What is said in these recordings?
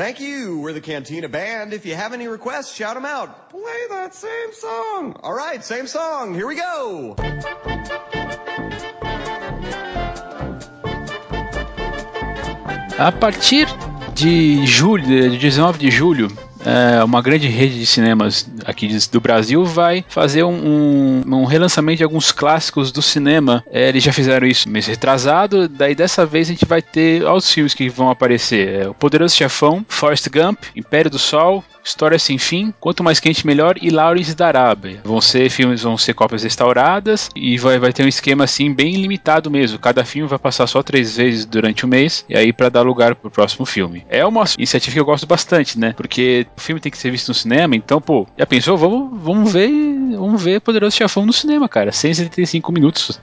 Thank you. We're the Cantina Band. If you have any requests, shout them out. Play that same song. All right, same song. Here we go. A partir de julho, de 19 de julho, é, uma grande rede de cinemas aqui do Brasil vai fazer um, um, relançamento de alguns clássicos do cinema. É, eles já fizeram isso mês retrasado, daí dessa vez a gente vai ter os filmes que vão aparecer: é, O Poderoso Chefão, Forrest Gump, Império do Sol, História Sem Fim, Quanto Mais Quente Melhor e Lawrence da Arábia. Vão ser filmes, vão ser cópias restauradas e vai, vai ter um esquema assim bem limitado mesmo. Cada filme vai passar só três vezes durante o mês e aí para dar lugar pro próximo filme. É uma iniciativa que eu gosto bastante, né? Porque o filme tem que ser visto no cinema, então, pô, já pensou? Vamos, vamos ver, vamos ver Poderoso Chefão no cinema, cara. 175 minutos.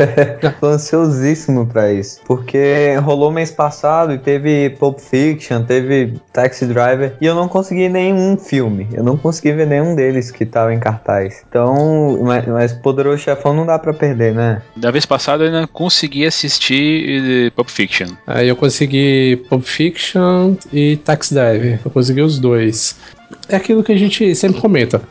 Tô ansiosíssimo pra isso. Porque rolou mês passado e teve Pulp Fiction, teve Taxi Driver e eu não consegui nenhum filme. Eu não consegui ver nenhum deles que tava em cartaz. Então, mas, mas Poderoso Chefão não dá para perder, né? Da vez passada eu ainda consegui assistir eh, Pulp Fiction. Aí eu consegui Pulp Fiction e Taxi Driver. Eu consegui os dois é aquilo que a gente sempre comenta.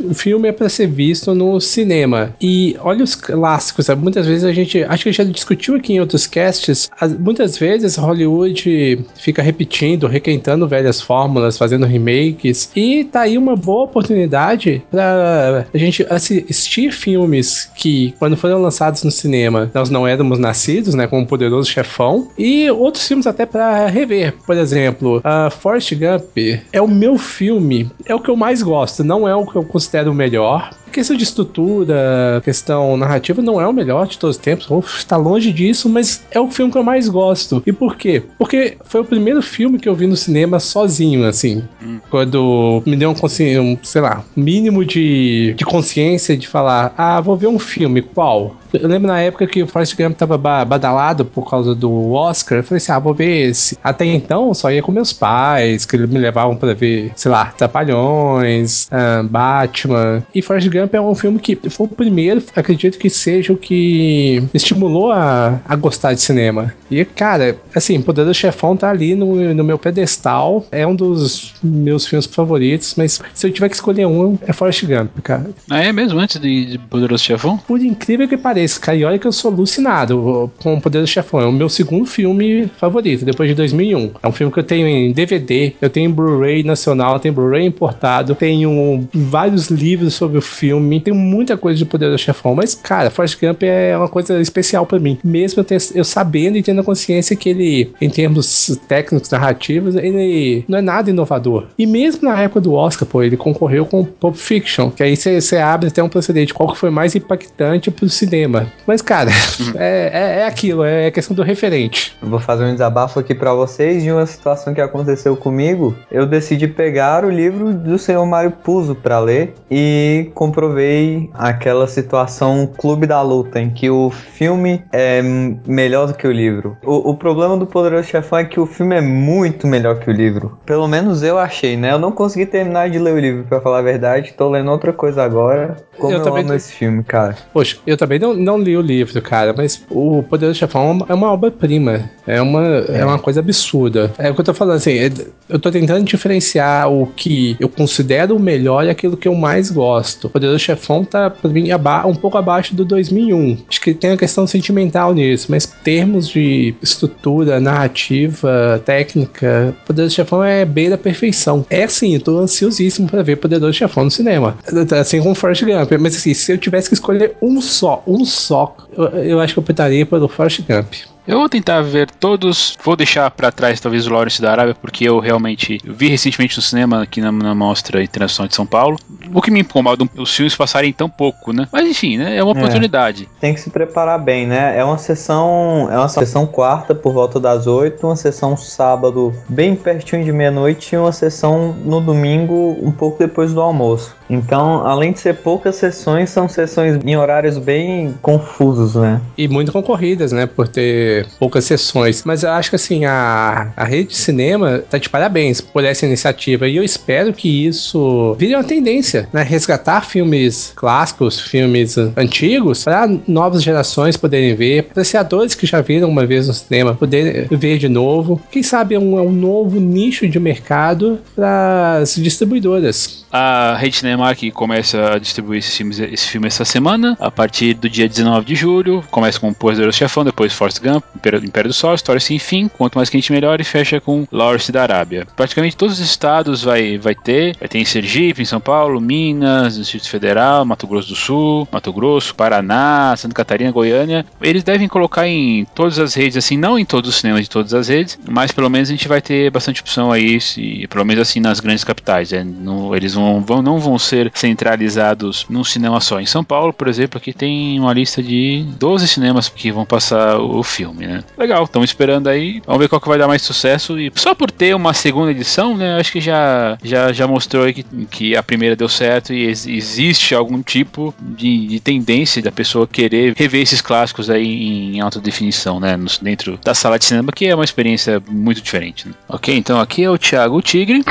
O filme é para ser visto no cinema. E olha os clássicos, sabe? Muitas vezes a gente. Acho que a gente já discutiu aqui em outros casts. Muitas vezes Hollywood fica repetindo, requentando velhas fórmulas, fazendo remakes. E tá aí uma boa oportunidade para a gente assistir filmes que, quando foram lançados no cinema, nós não éramos nascidos, né? Como o Poderoso Chefão. E outros filmes até para rever. Por exemplo, uh, Forrest Gump é o meu filme é o que eu mais gosto, não é o que eu considero o melhor, questão de estrutura, questão narrativa, não é o melhor de todos os tempos. está longe disso, mas é o filme que eu mais gosto. E por quê? Porque foi o primeiro filme que eu vi no cinema sozinho, assim. Hum. Quando me deu um, um, sei lá, mínimo de, de consciência de falar: ah, vou ver um filme, qual? Eu lembro na época que o Forrest Gump tava badalado por causa do Oscar. Eu falei assim: ah, vou ver esse. Até então, só ia com meus pais, que eles me levavam para ver, sei lá, Trapalhões, uh, Batman. E Forrest Gump é um filme que foi o primeiro, acredito que seja o que estimulou a, a gostar de cinema. E, cara, assim, Poder do Chefão tá ali no, no meu pedestal. É um dos meus filmes favoritos, mas se eu tiver que escolher um, é Forrest Gump, cara. Ah, é mesmo? Antes de, de Poderoso Chefão? Por incrível que pareça, olha que eu sou alucinado com o Poder do Chefão. É o meu segundo filme favorito, depois de 2001. É um filme que eu tenho em DVD, eu tenho em Blu-ray nacional, tenho Blu-ray importado, tenho vários livros sobre o filme, tem muita coisa de Poder do Chefão, mas, cara, Forrest Gump é uma coisa especial para mim. Mesmo eu, eu sabendo e tendo a consciência que ele, em termos técnicos, narrativos, ele não é nada inovador. E mesmo na época do Oscar, pô, ele concorreu com Pulp Fiction, que aí você abre até um precedente, qual que foi mais impactante pro cinema. Mas, cara, é, é, é, aquilo, é questão do referente. Eu vou fazer um desabafo aqui para vocês de uma situação que aconteceu comigo. Eu decidi pegar o livro do senhor Mário Puzo para ler e comprovei aquela situação Clube da Luta, em que o filme é melhor do que o livro. O, o problema do Poderoso Chefão é que o filme é muito melhor que o livro. Pelo menos eu achei, né? Eu não consegui terminar de ler o livro, para falar a verdade. Tô lendo outra coisa agora. Como eu, eu também amo esse filme, cara. Poxa, eu também não, não li o livro, cara, mas o Poderoso Chefão é uma obra-prima. É uma, é. é. uma coisa absurda. É o que eu tô falando, assim, é, eu tô tentando diferenciar o que eu considero o melhor e aquilo que eu mais gosto. O Poderoso Chefão tá, pra mim, um pouco abaixo do 2001. Acho que tem a questão sentimental nisso, mas termos de estrutura, narrativa, técnica, Poderoso Chefão é bem da perfeição. É assim, eu tô ansiosíssimo pra ver Poderoso Chefão no cinema. Assim como Forrest Gump. Mas assim, se eu tivesse que escolher um só, um só, eu, eu acho que eu optaria pelo Forrest Gump. Eu vou tentar ver todos. Vou deixar para trás talvez o Lawrence da Arábia, porque eu realmente vi recentemente no cinema aqui na, na Mostra Internacional de São Paulo. O que me incomoda os filmes passarem tão pouco, né? Mas enfim, né? É uma é. oportunidade. É, tem que se preparar bem, né? É uma sessão. É uma sessão quarta por volta das oito, uma sessão sábado bem pertinho de meia-noite e uma sessão no domingo um pouco depois do almoço. Então, além de ser poucas sessões, são sessões em horários bem confusos, né? E muito concorridas, né? Por ter poucas sessões. Mas eu acho que assim, a, a rede de cinema tá de parabéns por essa iniciativa. E eu espero que isso vire uma tendência, né? Resgatar filmes clássicos, filmes antigos, para novas gerações poderem ver, apreciadores que já viram uma vez no cinema poderem ver de novo. Quem sabe é um, um novo nicho de mercado para as distribuidoras. A Rede Cinemark começa a distribuir esses filmes, esse filme essa semana, a partir do dia 19 de julho. Começa com Poderoso Chefão, depois Forrest Gump, Império, Império do Sol, História Sem Fim, Quanto Mais Quente Melhor e fecha com Lawrence da Arábia. Praticamente todos os estados vai, vai ter. Vai ter em Sergipe, em São Paulo, Minas, Distrito Federal, Mato Grosso do Sul, Mato Grosso, Paraná, Santa Catarina, Goiânia. Eles devem colocar em todas as redes, assim, não em todos os cinemas de todas as redes, mas pelo menos a gente vai ter bastante opção aí, se, pelo menos assim nas grandes capitais. Né? No, eles vão, vão, não vão ser centralizados num cinema só. Em São Paulo, por exemplo, aqui tem uma lista de 12 cinemas que vão passar o filme, né? Legal, estamos esperando aí. Vamos ver qual que vai dar mais sucesso. E só por ter uma segunda edição, né? Acho que já, já, já mostrou que, que a primeira deu certo e ex existe algum tipo de, de, tendência da pessoa querer rever esses clássicos aí em alta definição, né? Dentro da sala de cinema, que é uma experiência muito diferente. Né? Ok, então aqui é o Thiago Tigre.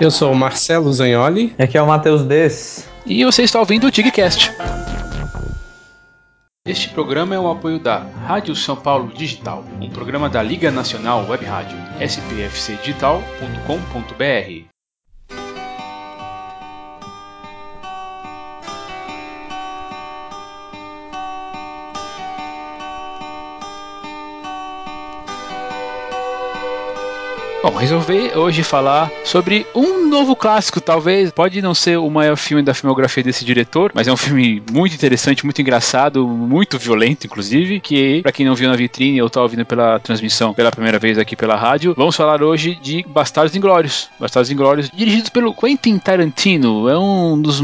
Eu sou o Marcelo Zagnoli. E aqui é o Matheus Des. E você está ouvindo o Tigcast. Este programa é um apoio da Rádio São Paulo Digital, um programa da Liga Nacional Web Rádio, spfcdigital.com.br. Bom, resolvi hoje falar sobre um novo clássico, talvez. Pode não ser o maior filme da filmografia desse diretor, mas é um filme muito interessante, muito engraçado, muito violento, inclusive. Que, para quem não viu na vitrine ou tá ouvindo pela transmissão pela primeira vez aqui pela rádio, vamos falar hoje de Bastardos Inglórios. Bastardos Inglórios, dirigidos pelo Quentin Tarantino. É um dos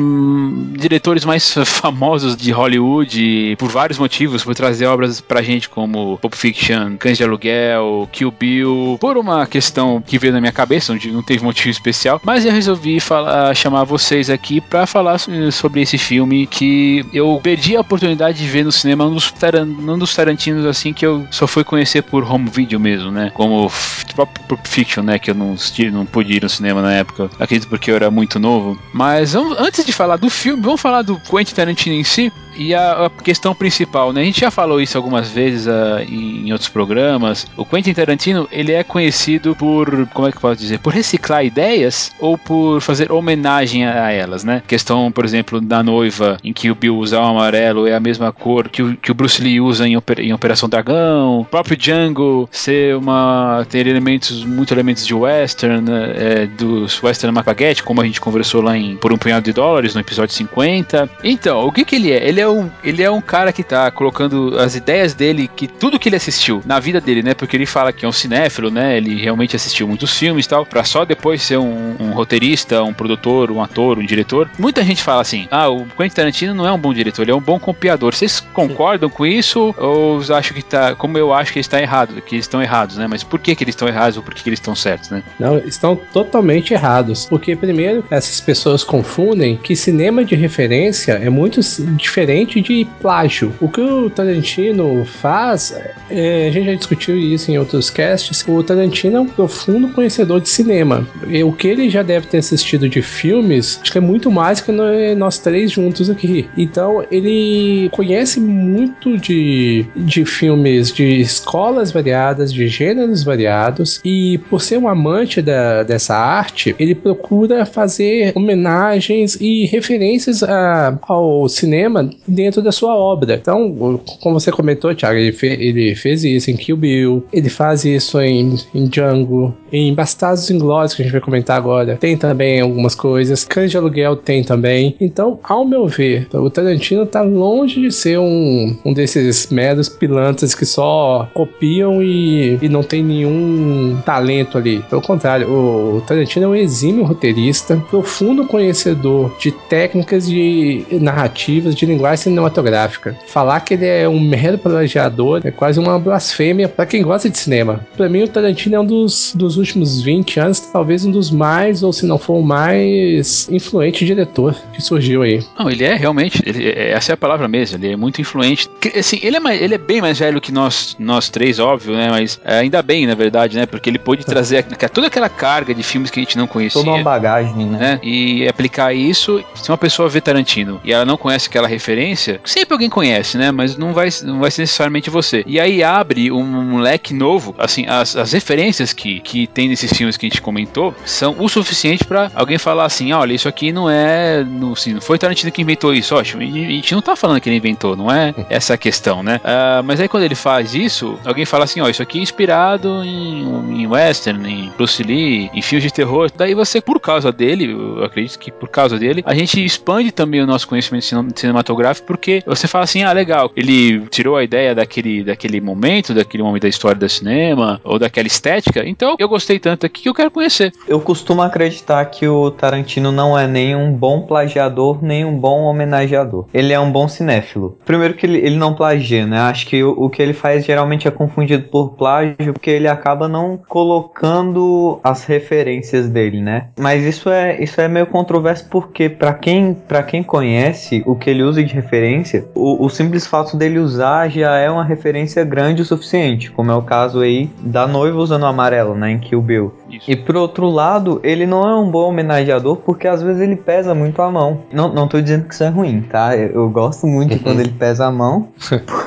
diretores mais famosos de Hollywood, por vários motivos, por trazer obras pra gente como Pulp Fiction, Cães de Aluguel, Kill Bill, por uma questão que veio na minha cabeça, onde não teve motivo especial, mas eu resolvi falar, chamar vocês aqui para falar sobre esse filme que eu perdi a oportunidade de ver no cinema, um dos, um dos Tarantinos assim que eu só fui conhecer por home video mesmo, né? Como próprio Fiction, né? Que eu não, não pude ir no cinema na época, acredito porque eu era muito novo. Mas vamos, antes de falar do filme, vamos falar do Quentin Tarantino em si. E a, a, questão principal, né? A gente já falou isso algumas vezes uh, em, em, outros programas. O Quentin Tarantino, ele é conhecido por, como é que eu posso dizer? Por reciclar ideias ou por fazer homenagem a, a elas, né? Questão, por exemplo, da noiva, em que o Bill usa o amarelo é a mesma cor que o, que o Bruce Lee usa em, em Operação Dragão. O próprio Django ser uma... ter elementos, muito elementos de western, né? é, dos western Mapaguete, como a gente conversou lá em Por um Punhado de Dólares, no episódio 50. Então, o que que ele é? Ele é um, ele é um cara que tá colocando as ideias dele, que tudo que ele assistiu na vida dele, né? Porque ele fala que é um cinéfilo, né? Ele realmente assistiu muitos filmes e tal, pra só depois ser um, um roteirista, um produtor, um ator, um diretor. Muita gente fala assim: ah, o Quentin Tarantino não é um bom diretor, ele é um bom copiador. Vocês concordam com isso? Ou acham que tá. Como eu acho que está errado, que eles estão errados, né? Mas por que, que eles estão errados ou por que, que eles estão certos, né? Não, estão totalmente errados. Porque, primeiro, essas pessoas confundem que cinema de referência é muito diferente diferente de plágio. O que o Tarantino faz, é, a gente já discutiu isso em outros casts, o Tarantino é um profundo conhecedor de cinema. E o que ele já deve ter assistido de filmes, acho que é muito mais que nós três juntos aqui. Então, ele conhece muito de, de filmes de escolas variadas, de gêneros variados, e por ser um amante da, dessa arte, ele procura fazer homenagens e referências a, ao cinema dentro da sua obra. Então, como você comentou, Thiago, ele, fe ele fez isso em Kill Bill, ele faz isso em, em Django, em Bastardos Inglórios, que a gente vai comentar agora, tem também algumas coisas. Cães de Aluguel tem também. Então, ao meu ver, o Tarantino tá longe de ser um, um desses meros pilantras que só copiam e, e não tem nenhum talento ali. Pelo contrário, o, o Tarantino é um exímio roteirista, profundo conhecedor de técnicas de narrativas, de linguagem cinematográfica. Falar que ele é um mero plagiador é quase uma blasfêmia para quem gosta de cinema. Para mim, o Tarantino é um dos, dos últimos 20 anos, talvez um dos mais, ou se não for o mais influente diretor que surgiu aí. Não, ele é realmente, ele, é, essa é a palavra mesmo, ele é muito influente. Assim, ele é, mais, ele é bem mais velho que nós, nós três, óbvio, né? Mas é, ainda bem, na verdade, né? Porque ele pôde trazer toda aquela carga de filmes que a gente não conhecia. Toda uma bagagem, né? né? E aplicar isso. Se uma pessoa vê Tarantino e ela não conhece aquela referência, sempre alguém conhece, né? Mas não vai, não vai ser necessariamente você. E aí abre um leque novo, assim, as, as referências que, que tem nesses filmes que a gente comentou são o suficiente para alguém falar assim: olha, isso aqui não é. Não, assim, não foi Tarantino que inventou isso, ótimo. A gente não tá falando que ele inventou, não é essa a questão, né? Uh, mas aí quando ele faz isso, alguém fala assim: ó, isso aqui é inspirado em, em western, em Bruce Lee, em filmes de terror. Daí você, por causa dele, eu acredito que por causa dele, a gente expande também o nosso conhecimento cinematográfico, porque você fala assim: ah, legal, ele tirou a ideia daquele, daquele momento, daquele momento da história do cinema, ou daquela estética, então eu gostei tanto aqui que eu quero conhecer. Eu costumo acreditar que o Tarantino não é nem um bom plagiador, nem um bom homenageador. Ele é um bom cinéfilo. Primeiro que ele, ele não plagia, né? Acho que o, o que ele faz geralmente é confundido por plágio, porque ele acaba não colocando as referências dele, né? Mas isso é, isso é meio controverso porque para quem, pra quem conhece o que ele usa de referência, o, o simples fato dele usar já é uma referência grande o suficiente, como é o caso aí da noiva usando o amarelo, né, em Kill Bill. Isso. E por outro lado, ele não é um bom homenageador porque às vezes ele pesa muito a mão. Não, não tô dizendo que isso é ruim, tá? Eu, eu gosto muito uhum. quando ele pesa a mão,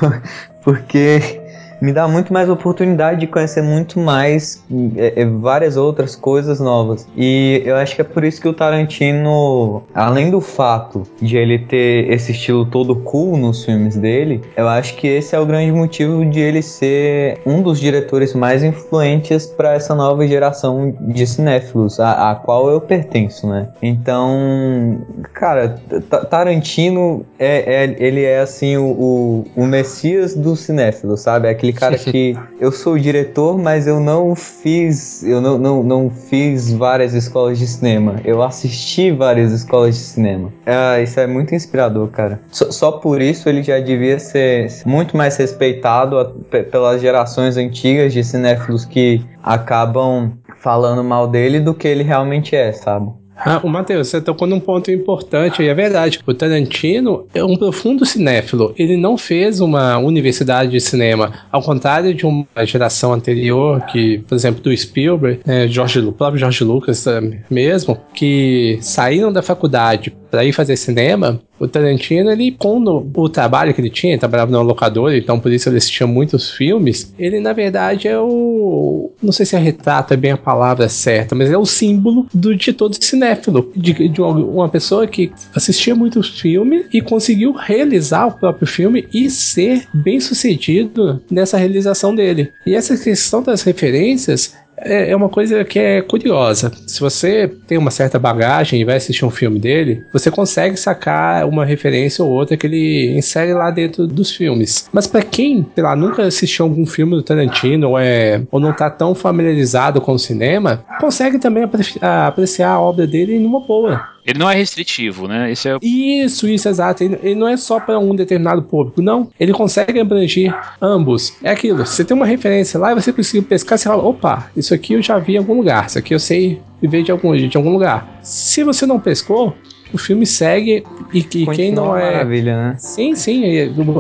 porque me dá muito mais oportunidade de conhecer muito mais é, é, várias outras coisas novas. E eu acho que é por isso que o Tarantino, além do fato de ele ter esse estilo todo cool nos filmes dele, eu acho que esse é o grande motivo de ele ser um dos diretores mais influentes para essa nova geração de cinéfilos, a, a qual eu pertenço, né? Então, cara, Tarantino é, é ele é assim o, o, o messias do cinéfilo, sabe? É aquele aquele cara que eu sou o diretor, mas eu não fiz, eu não, não, não fiz várias escolas de cinema. Eu assisti várias escolas de cinema. É, isso é muito inspirador, cara. Só, só, por isso ele já devia ser muito mais respeitado a, pelas gerações antigas de cinéfilos que acabam falando mal dele do que ele realmente é, sabe? Ah, o Matheus, você tocou num ponto importante, e é verdade. O Tarantino é um profundo cinéfilo. Ele não fez uma universidade de cinema, ao contrário de uma geração anterior, que, por exemplo, do Spielberg, né, George, o próprio George Lucas eh, mesmo, que saíram da faculdade para ir fazer cinema, o Tarantino, ele, com o trabalho que ele tinha, ele trabalhava no locador, então por isso ele assistia muitos filmes, ele na verdade é o. Não sei se é retrato é bem a palavra certa, mas é o símbolo do, de todo cinéfilo. De, de uma, uma pessoa que assistia muitos filmes e conseguiu realizar o próprio filme e ser bem sucedido nessa realização dele. E essa questão das referências é, é uma coisa que é curiosa. Se você tem uma certa bagagem e vai assistir um filme dele, você consegue sacar uma referência ou outra que ele insere lá dentro dos filmes. Mas para quem, sei lá, nunca assistiu algum filme do Tarantino ou, é, ou não tá tão familiarizado com o cinema, consegue também apreciar a obra dele numa boa. Ele não é restritivo, né? Esse é... Isso, isso, exato. Ele, ele não é só para um determinado público, não. Ele consegue abranger ambos. É aquilo, você tem uma referência lá e você consegue pescar, você fala, opa, isso aqui eu já vi em algum lugar, isso aqui eu sei ver de algum, de algum lugar. Se você não pescou, o filme segue e, e quem não é. Maravilha, né? Sim, sim.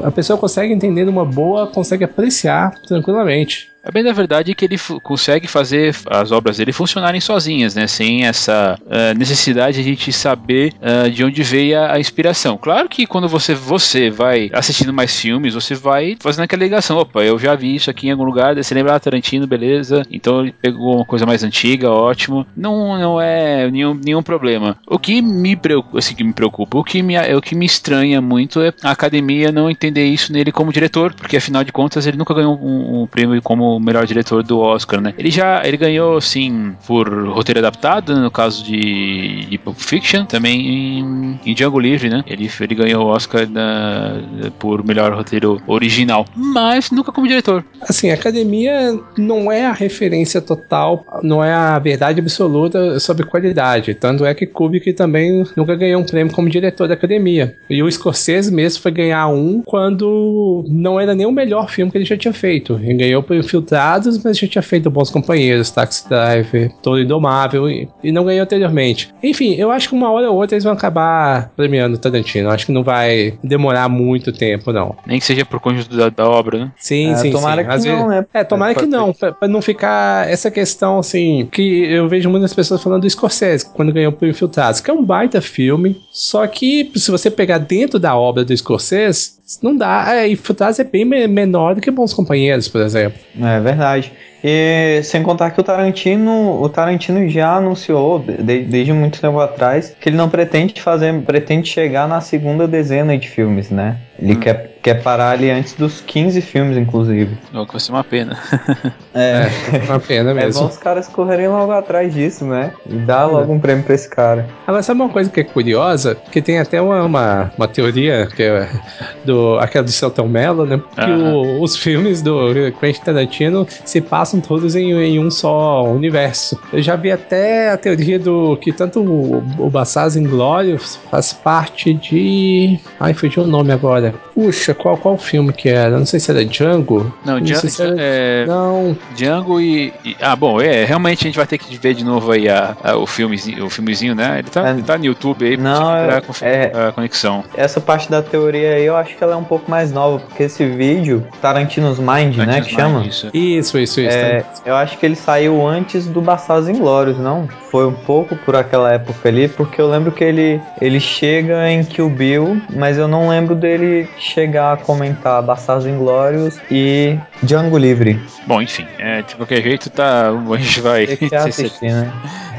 A pessoa consegue entender numa boa, consegue apreciar tranquilamente. É bem da verdade que ele consegue fazer as obras dele funcionarem sozinhas, né? Sem essa uh, necessidade de a gente saber uh, de onde veio a, a, inspiração. Claro que quando você, você vai assistindo mais filmes, você vai fazendo aquela ligação. Opa, eu já vi isso aqui em algum lugar, você lembra ah, Tarantino, beleza. Então ele pegou uma coisa mais antiga, ótimo. Não, não é nenhum, nenhum problema. O que me preocupa, assim, que me preocupa, o que me, o que me estranha muito é a academia não entender isso nele como diretor, porque afinal de contas ele nunca ganhou um, um prêmio como melhor diretor do Oscar, né? Ele já ele ganhou, sim, por roteiro adaptado, no caso de, de Pulp Fiction, também em, em Django Livre, né? Ele, ele ganhou o Oscar da, por melhor roteiro original, mas nunca como diretor. Assim, a academia não é a referência total, não é a verdade absoluta sobre qualidade. Tanto é que Kubrick também nunca ganhou um prêmio como diretor da academia. E o Scorsese mesmo foi ganhar um quando não era nem o melhor filme que ele já tinha feito. Ele ganhou por Infiltrados, mas já tinha feito Bons Companheiros, Taxi Driver, Todo Indomável e, e não ganhou anteriormente. Enfim, eu acho que uma hora ou outra eles vão acabar premiando o Tarantino. Eu acho que não vai demorar muito tempo, não. Nem que seja por conjunto da, da obra, né? Sim, É, sim, tomara sim. que Às não, vezes- né? É, tomara que Pode não, pra, pra não ficar essa questão assim, que eu vejo muitas pessoas falando do Scorsese, quando ganhou por Infiltrados, que é um baita filme, só que se você pegar dentro da obra do Scorsese, não dá. É, Infiltrados é bem me- menor do que Bons Companheiros, por exemplo. É verdade. E sem contar que o Tarantino, o Tarantino já anunciou de- desde muito tempo atrás que ele não pretende fazer, pretende chegar na segunda dezena de filmes, né? Ele Hum. quer, quer parar ali antes dos 15 filmes, inclusive. Ó, que vai ser uma pena. É, É uma pena é, bom mesmo. os caras correrem logo atrás disso, né? E dar logo um prêmio pra esse cara. Agora, sabe uma coisa que é curiosa? Que tem até uma, uma, uma teoria que é do, aquela do Celton Mello, né? Que o- os filmes do Quentin Tarantino se passam todos em, em um só universo. Eu já vi até a teoria do que tanto o, o Bastardos Inglórios faz parte de... Ai, fugiu o nome agora. Puxa, qual, qual filme que era? Não sei se era Django. Não, Django, se era- é, Não, Django e, e- Ah, bom, é, realmente a gente vai ter que ver de novo aí a, a- o, filmezinho, o filmezinho, né? Ele tá, É. ele tá no YouTube aí pra Não, procurar é- a é- a conexão. Essa parte da teoria aí eu acho que ela é um pouco mais nova, porque esse vídeo, Tarantino's Mind, né? Antes Que mais chama? disso. isso, isso, isso. É, eu acho que ele saiu antes do Bastardos Inglórios, não? Foi um pouco por aquela época ali, porque eu lembro que ele, ele chega em Kill Bill, mas eu não lembro dele chegar a comentar Bastardos Inglórios e Django Livre. Bom, enfim, é, de qualquer jeito, tá, a gente vai. Tem que assistir, né?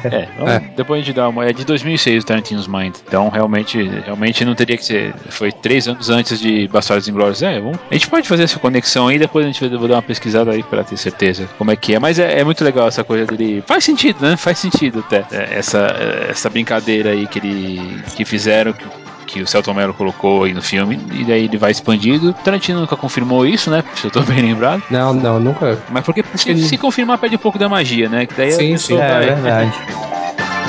É, vamos- É. depois a gente dá uma. É de 2006 o Tarantino's Mind. Então realmente, realmente não teria que ser. Foi três anos antes de Bastardos Inglórios. É, vamos, a gente pode fazer essa conexão aí, depois a gente vai vou dar uma pesquisada aí pra ter certeza como é que é. Mas é, é muito legal essa coisa dele. Faz sentido, né? Faz sentido até. É, Essa, essa brincadeira aí que ele que fizeram. Que, que o Celton Mello colocou aí no filme, e daí ele vai expandido. Tarantino nunca confirmou isso, né? Se eu tô bem lembrado. Não, não, nunca... Mas porque se, se confirmar, perde um pouco da magia, né? Que daí Sim, sim. É, vai- verdade.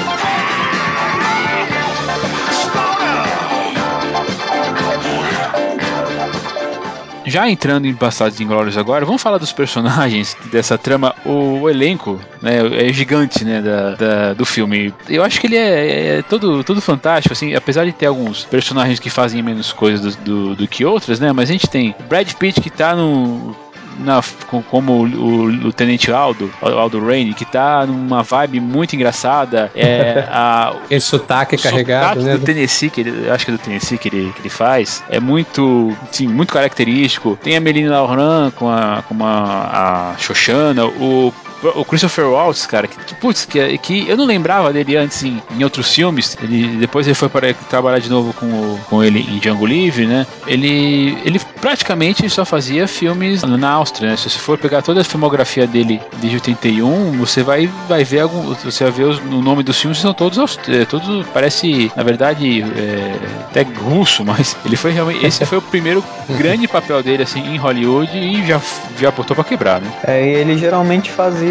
Já entrando em Bastardos Inglórios agora, vamos falar dos personagens dessa trama. O, o elenco né, é gigante né, da, da- do filme. Eu acho que ele é, é todo, todo fantástico, assim, apesar de ter alguns personagens que fazem menos coisas do, do, do que outras, né? Mas a gente tem Brad Pitt que tá no. Na, com- como o, o, o Tenente Aldo, Aldo Rain, que tá numa vibe muito engraçada. É, a, Aquele sotaque o carregado, sotaque né? do Tennessee, que ele, acho que é do Tennessee que ele, que ele faz, é muito, sim, muito característico. Tem a Melina Laurent com a, com a, a Xoxana, o o Christopher Waltz, cara, que, putz, que, que eu não lembrava dele antes em, em outros filmes. Ele, depois ele foi para trabalhar de novo com, o- com ele em Django Livre, né? Ele, ele praticamente só fazia filmes na Áustria, né? Se você for pegar toda a filmografia dele desde 81, você vai, vai ver algum, você vai ver os, o nome dos filmes são todos, é, todos parece, na verdade, é, até russo, mas ele foi realmente, esse foi o primeiro grande papel dele assim em Hollywood e já já botou para quebrar, né? É, ele geralmente fazia.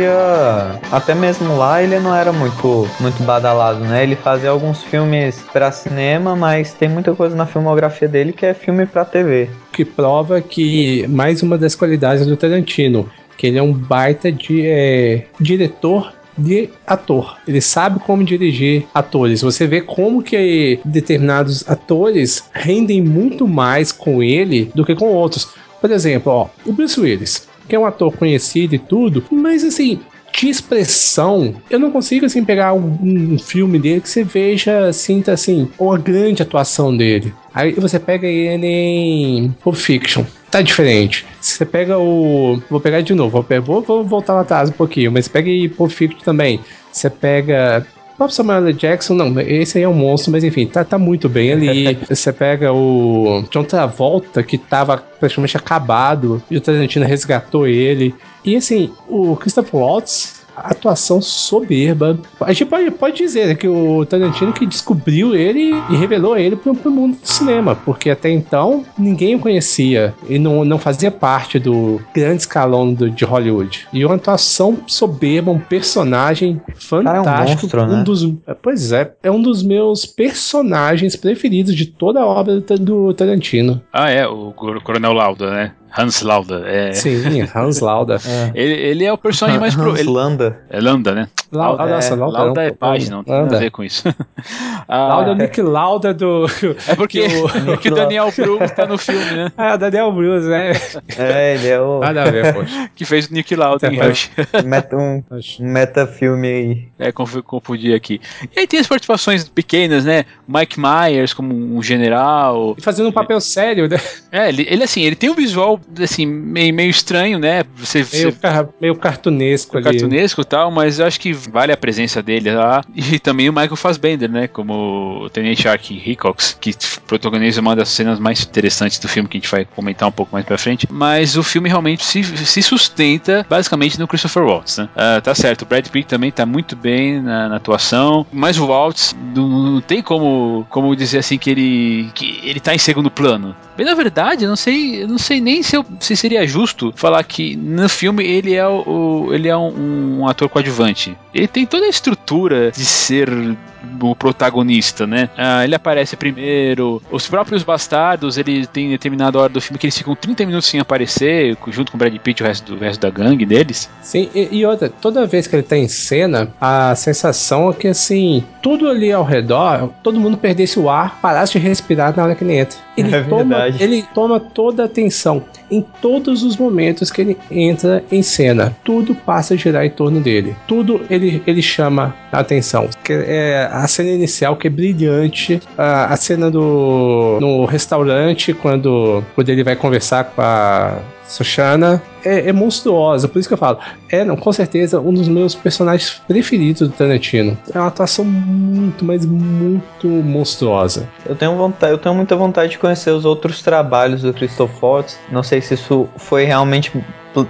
Até mesmo lá ele não era muito, muito badalado, né? Ele fazia alguns filmes pra cinema, mas tem muita coisa na filmografia dele que é filme pra TV. que prova que mais uma das qualidades do Tarantino, que ele é um baita de é, diretor de ator. Ele sabe como dirigir atores. Você vê como que determinados atores rendem muito mais com ele do que com outros. Por exemplo, ó, o Bruce Willis, é um ator conhecido e tudo, mas assim, de expressão, eu não consigo assim pegar um, um filme dele que você veja, sinta assim, uma grande atuação dele. Aí você pega ele em Pulp Fiction. Tá diferente. Você pega o. Vou pegar de novo. Vou, vou, vou voltar lá atrás um pouquinho. Mas pega aí Pulp Fiction também. Você pega próprio Samuel L. Jackson, não, esse aí é um monstro, mas enfim, tá, tá muito bem ali. Você pega o John Travolta, que tava praticamente acabado, e o Tarantino resgatou ele. E assim, o Christopher Waltz atuação soberba. A gente pode, pode dizer que o Tarantino que descobriu ele e revelou ele pro, pro mundo do cinema, porque até então ninguém o conhecia e não, não fazia parte do grande escalão do, de Hollywood. E uma atuação soberba, um personagem fantástico. Cara, é um, monstro, um né? dos, pois é, é um dos meus personagens preferidos de toda a obra do, do Tarantino. Ah, é, o Coronel Lauda, né? Hans Lauda. É. Sim, Hans Lauda. É. Ele, ele, é o personagem mais pro. Hans Landa. É Landa, né? Lauda, Lauda, nossa, é, Lauda, Lauda é página, não tem nada a ver com isso. ah, Lauda é o Nick Lauda do. É porque, o, que Daniel Bruce tá no filme, né? Ah, o Daniel Bruce, né? É, ele é o. Nada a ver, poxa. Que fez o Nick Lauda em Rush. Meta, um, um metafilme aí. É, confundi aqui. E aí tem as participações pequenas, né? Mike Myers como um general. E fazendo um papel sério, né? É, ele, ele assim, ele tem um visual, assim, meio, meio estranho, né? Você, meio, você... Car meio cartunesco ali. Cartunesco e tal, mas eu acho que vale a presença dele lá. E também o Michael Fassbender, né? Como o Tenente Shark Hickox, que protagoniza uma das cenas mais interessantes do filme, que a gente vai comentar um pouco mais pra frente. Mas o filme realmente se, se sustenta basicamente no Christopher Waltz, né? Uh, tá certo, o Brad Pitt também tá muito bem na, na atuação, mas o Waltz não, não, tem como, como dizer assim que ele, que ele tá em segundo plano. Bem, na verdade, eu não sei, eu não sei nem se, se seria justo falar que no filme ele é, o, ele é um, um ator coadjuvante. Ele tem toda a estrutura de ser o protagonista, né? Ah, ele aparece primeiro. Os próprios bastardos, ele tem determinada hora do filme que eles ficam 30 minutos sem aparecer, junto com o Brad Pitt e o resto do, o resto da gangue deles. Sim, e, e, outra, toda vez que ele tá em cena, a sensação é que assim, tudo ali ao redor, todo mundo perdesse o ar, parasse de respirar na hora que ele entra. Ele, é toma, ele toma toda a atenção em todos os momentos que ele entra em cena. Tudo passa a girar em torno dele. Tudo ele, ele chama a atenção. Que é a cena inicial que é brilhante, a, a cena do no restaurante quando, quando ele vai conversar com a Soshana é, é, monstruosa, por isso que eu falo. É, não, com certeza, um dos meus personagens preferidos do Tarantino. É uma atuação muito, mas muito monstruosa. Eu tenho vontade, eu tenho muita vontade de conhecer os outros trabalhos do Christoph Waltz. Não sei se isso foi realmente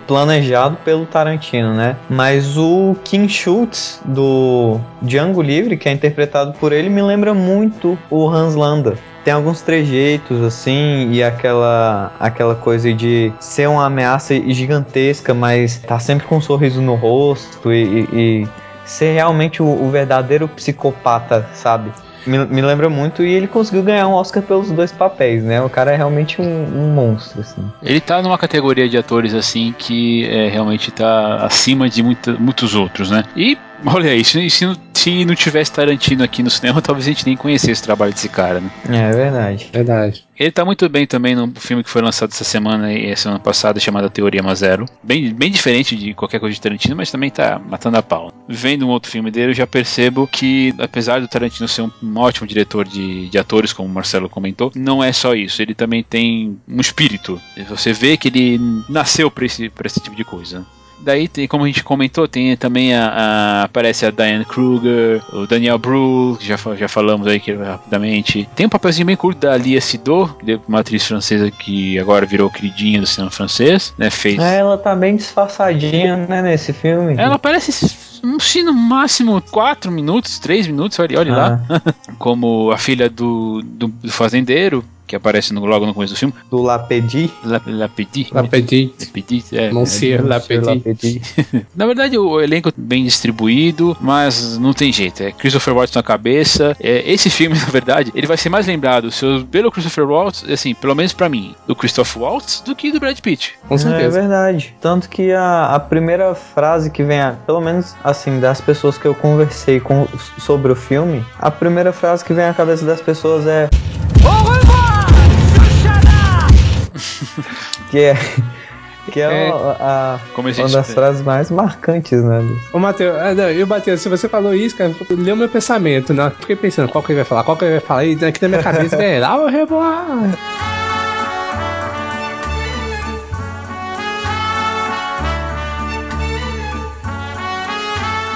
planejado pelo Tarantino, né? Mas o King Schultz do Django Livre, que é interpretado por ele, me lembra muito o Hans Landa tem alguns trejeitos assim e aquela aquela coisa de ser uma ameaça gigantesca, mas tá sempre com um sorriso no rosto e, e, e ser realmente o, o, verdadeiro psicopata, sabe? Me, me, lembra muito e ele conseguiu ganhar um Oscar pelos dois papéis, né? O cara é realmente um, um monstro, assim. Ele tá numa categoria de atores assim que é, realmente tá acima de muita, muitos outros, né? E Olha aí, se, se, não, se não tivesse Tarantino aqui no cinema, talvez a gente nem conhecesse o trabalho desse cara, né? É verdade. Verdade. Ele tá muito bem também no filme que foi lançado essa semana e semana passada, chamado Teoria Mazero. Bem, bem diferente de qualquer coisa de Tarantino, mas também tá matando a pau. Vendo um outro filme dele, eu já percebo que, apesar do Tarantino ser um, um ótimo diretor de, de atores, como o Marcelo comentou, não é só isso. Ele também tem um espírito. Você vê que ele nasceu pra esse, pra esse tipo de coisa. Daí, tem, como a gente comentou, tem também a, a aparece a Diane Kruger, o Daniel Bru, que já, já falamos aí que, rapidamente. Tem um papelzinho bem curto da Lia Sidot, uma atriz francesa que agora virou queridinha do cinema francês, né? Fez... É, ela tá bem disfarçadinha, né, nesse filme. Ela parece um no máximo 4 minutos, 3 minutos, olha, olha ah. lá. Como a filha do, do, do fazendeiro, que aparece no, logo no começo do filme. Do Lapedi. La, Lapedi. Lapedi. Lapedi, é. Monsieur Lapedi. Lapedi. na verdade, o elenco bem distribuído, mas não tem jeito. É Christopher Waltz na cabeça. É, esse filme, na verdade, ele vai ser mais lembrado seu, pelo Christopher Waltz, assim, pelo menos pra mim, do Christopher Waltz do que do Brad Pitt. Com certeza. É verdade. Tanto que a, a primeira frase que vem, a, pelo menos assim, das pessoas que eu conversei com, sobre o filme, a primeira frase que vem à cabeça das pessoas é. Que é. Que é, é. A, a uma das frases mais marcantes, né? Ô, Matheus, é, eu, Matheus, se você falou isso, cara, leu meu pensamento, né? Fiquei pensando, qual que ele vai falar, qual que ele vai falar, e aqui na minha cabeça vem, lá o revoar.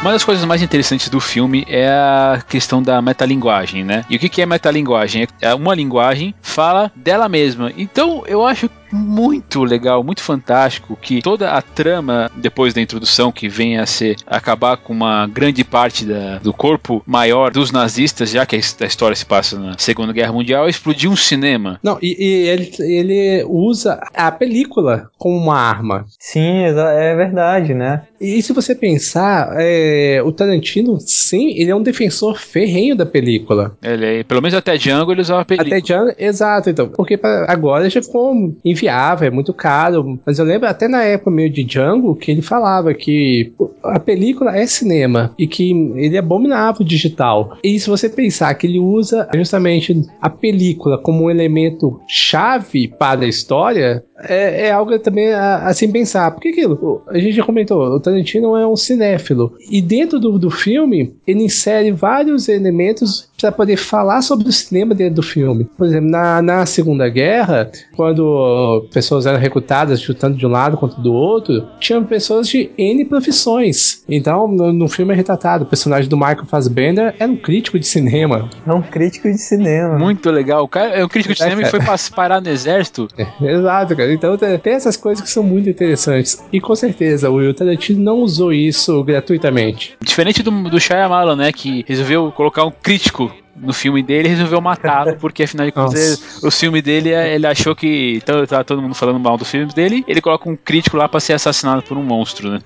Uma das coisas mais interessantes do filme é a questão da metalinguagem, né? E o que é metalinguagem? É uma linguagem fala dela mesma. Então eu acho muito legal, muito fantástico que toda a trama depois da introdução que vem a ser acabar com uma grande parte da, do corpo maior dos nazistas, já que a, história se passa na Segunda Guerra Mundial, explodiu um cinema. Não, e, e ele, ele usa a película como uma arma. Sim, é verdade, né? E se você pensar, é, o Tarantino, sim, ele é um defensor ferrenho da película. Ele é, pelo menos até Django ele usava a película. Até Django, exato, então. Porque pra, agora já ficou é muito caro. Mas eu lembro até na época meio de Django que ele falava que a película é cinema e que ele é abominável digital. E se você pensar que ele usa justamente a película como um elemento chave para a história, é, é algo também a, a se pensar. Porque aquilo, a gente já comentou, o Tarantino é um cinéfilo. E dentro do, do filme, ele insere vários elementos para poder falar sobre o cinema dentro do filme. Por exemplo, na, na Segunda Guerra, quando pessoas eram recrutadas chutando de um lado contra do outro, tinham pessoas de N profissões. Então, no, no filme é retratado, o personagem do Michael Fassbender era um crítico de cinema. É um crítico de cinema. Muito legal. O cara é um crítico de cinema e foi parar no exército. É, exato, cara. Então tem essas coisas que são muito interessantes. E com certeza, o Will Tarantino não usou isso gratuitamente. Diferente do, do Shyamalan, né, que resolveu colocar um crítico no filme dele resolveu matá-lo, porque afinal de contas o filme dele ele achou que. Então tá todo mundo falando mal do filme dele, ele coloca um crítico lá pra ser assassinado por um monstro, né?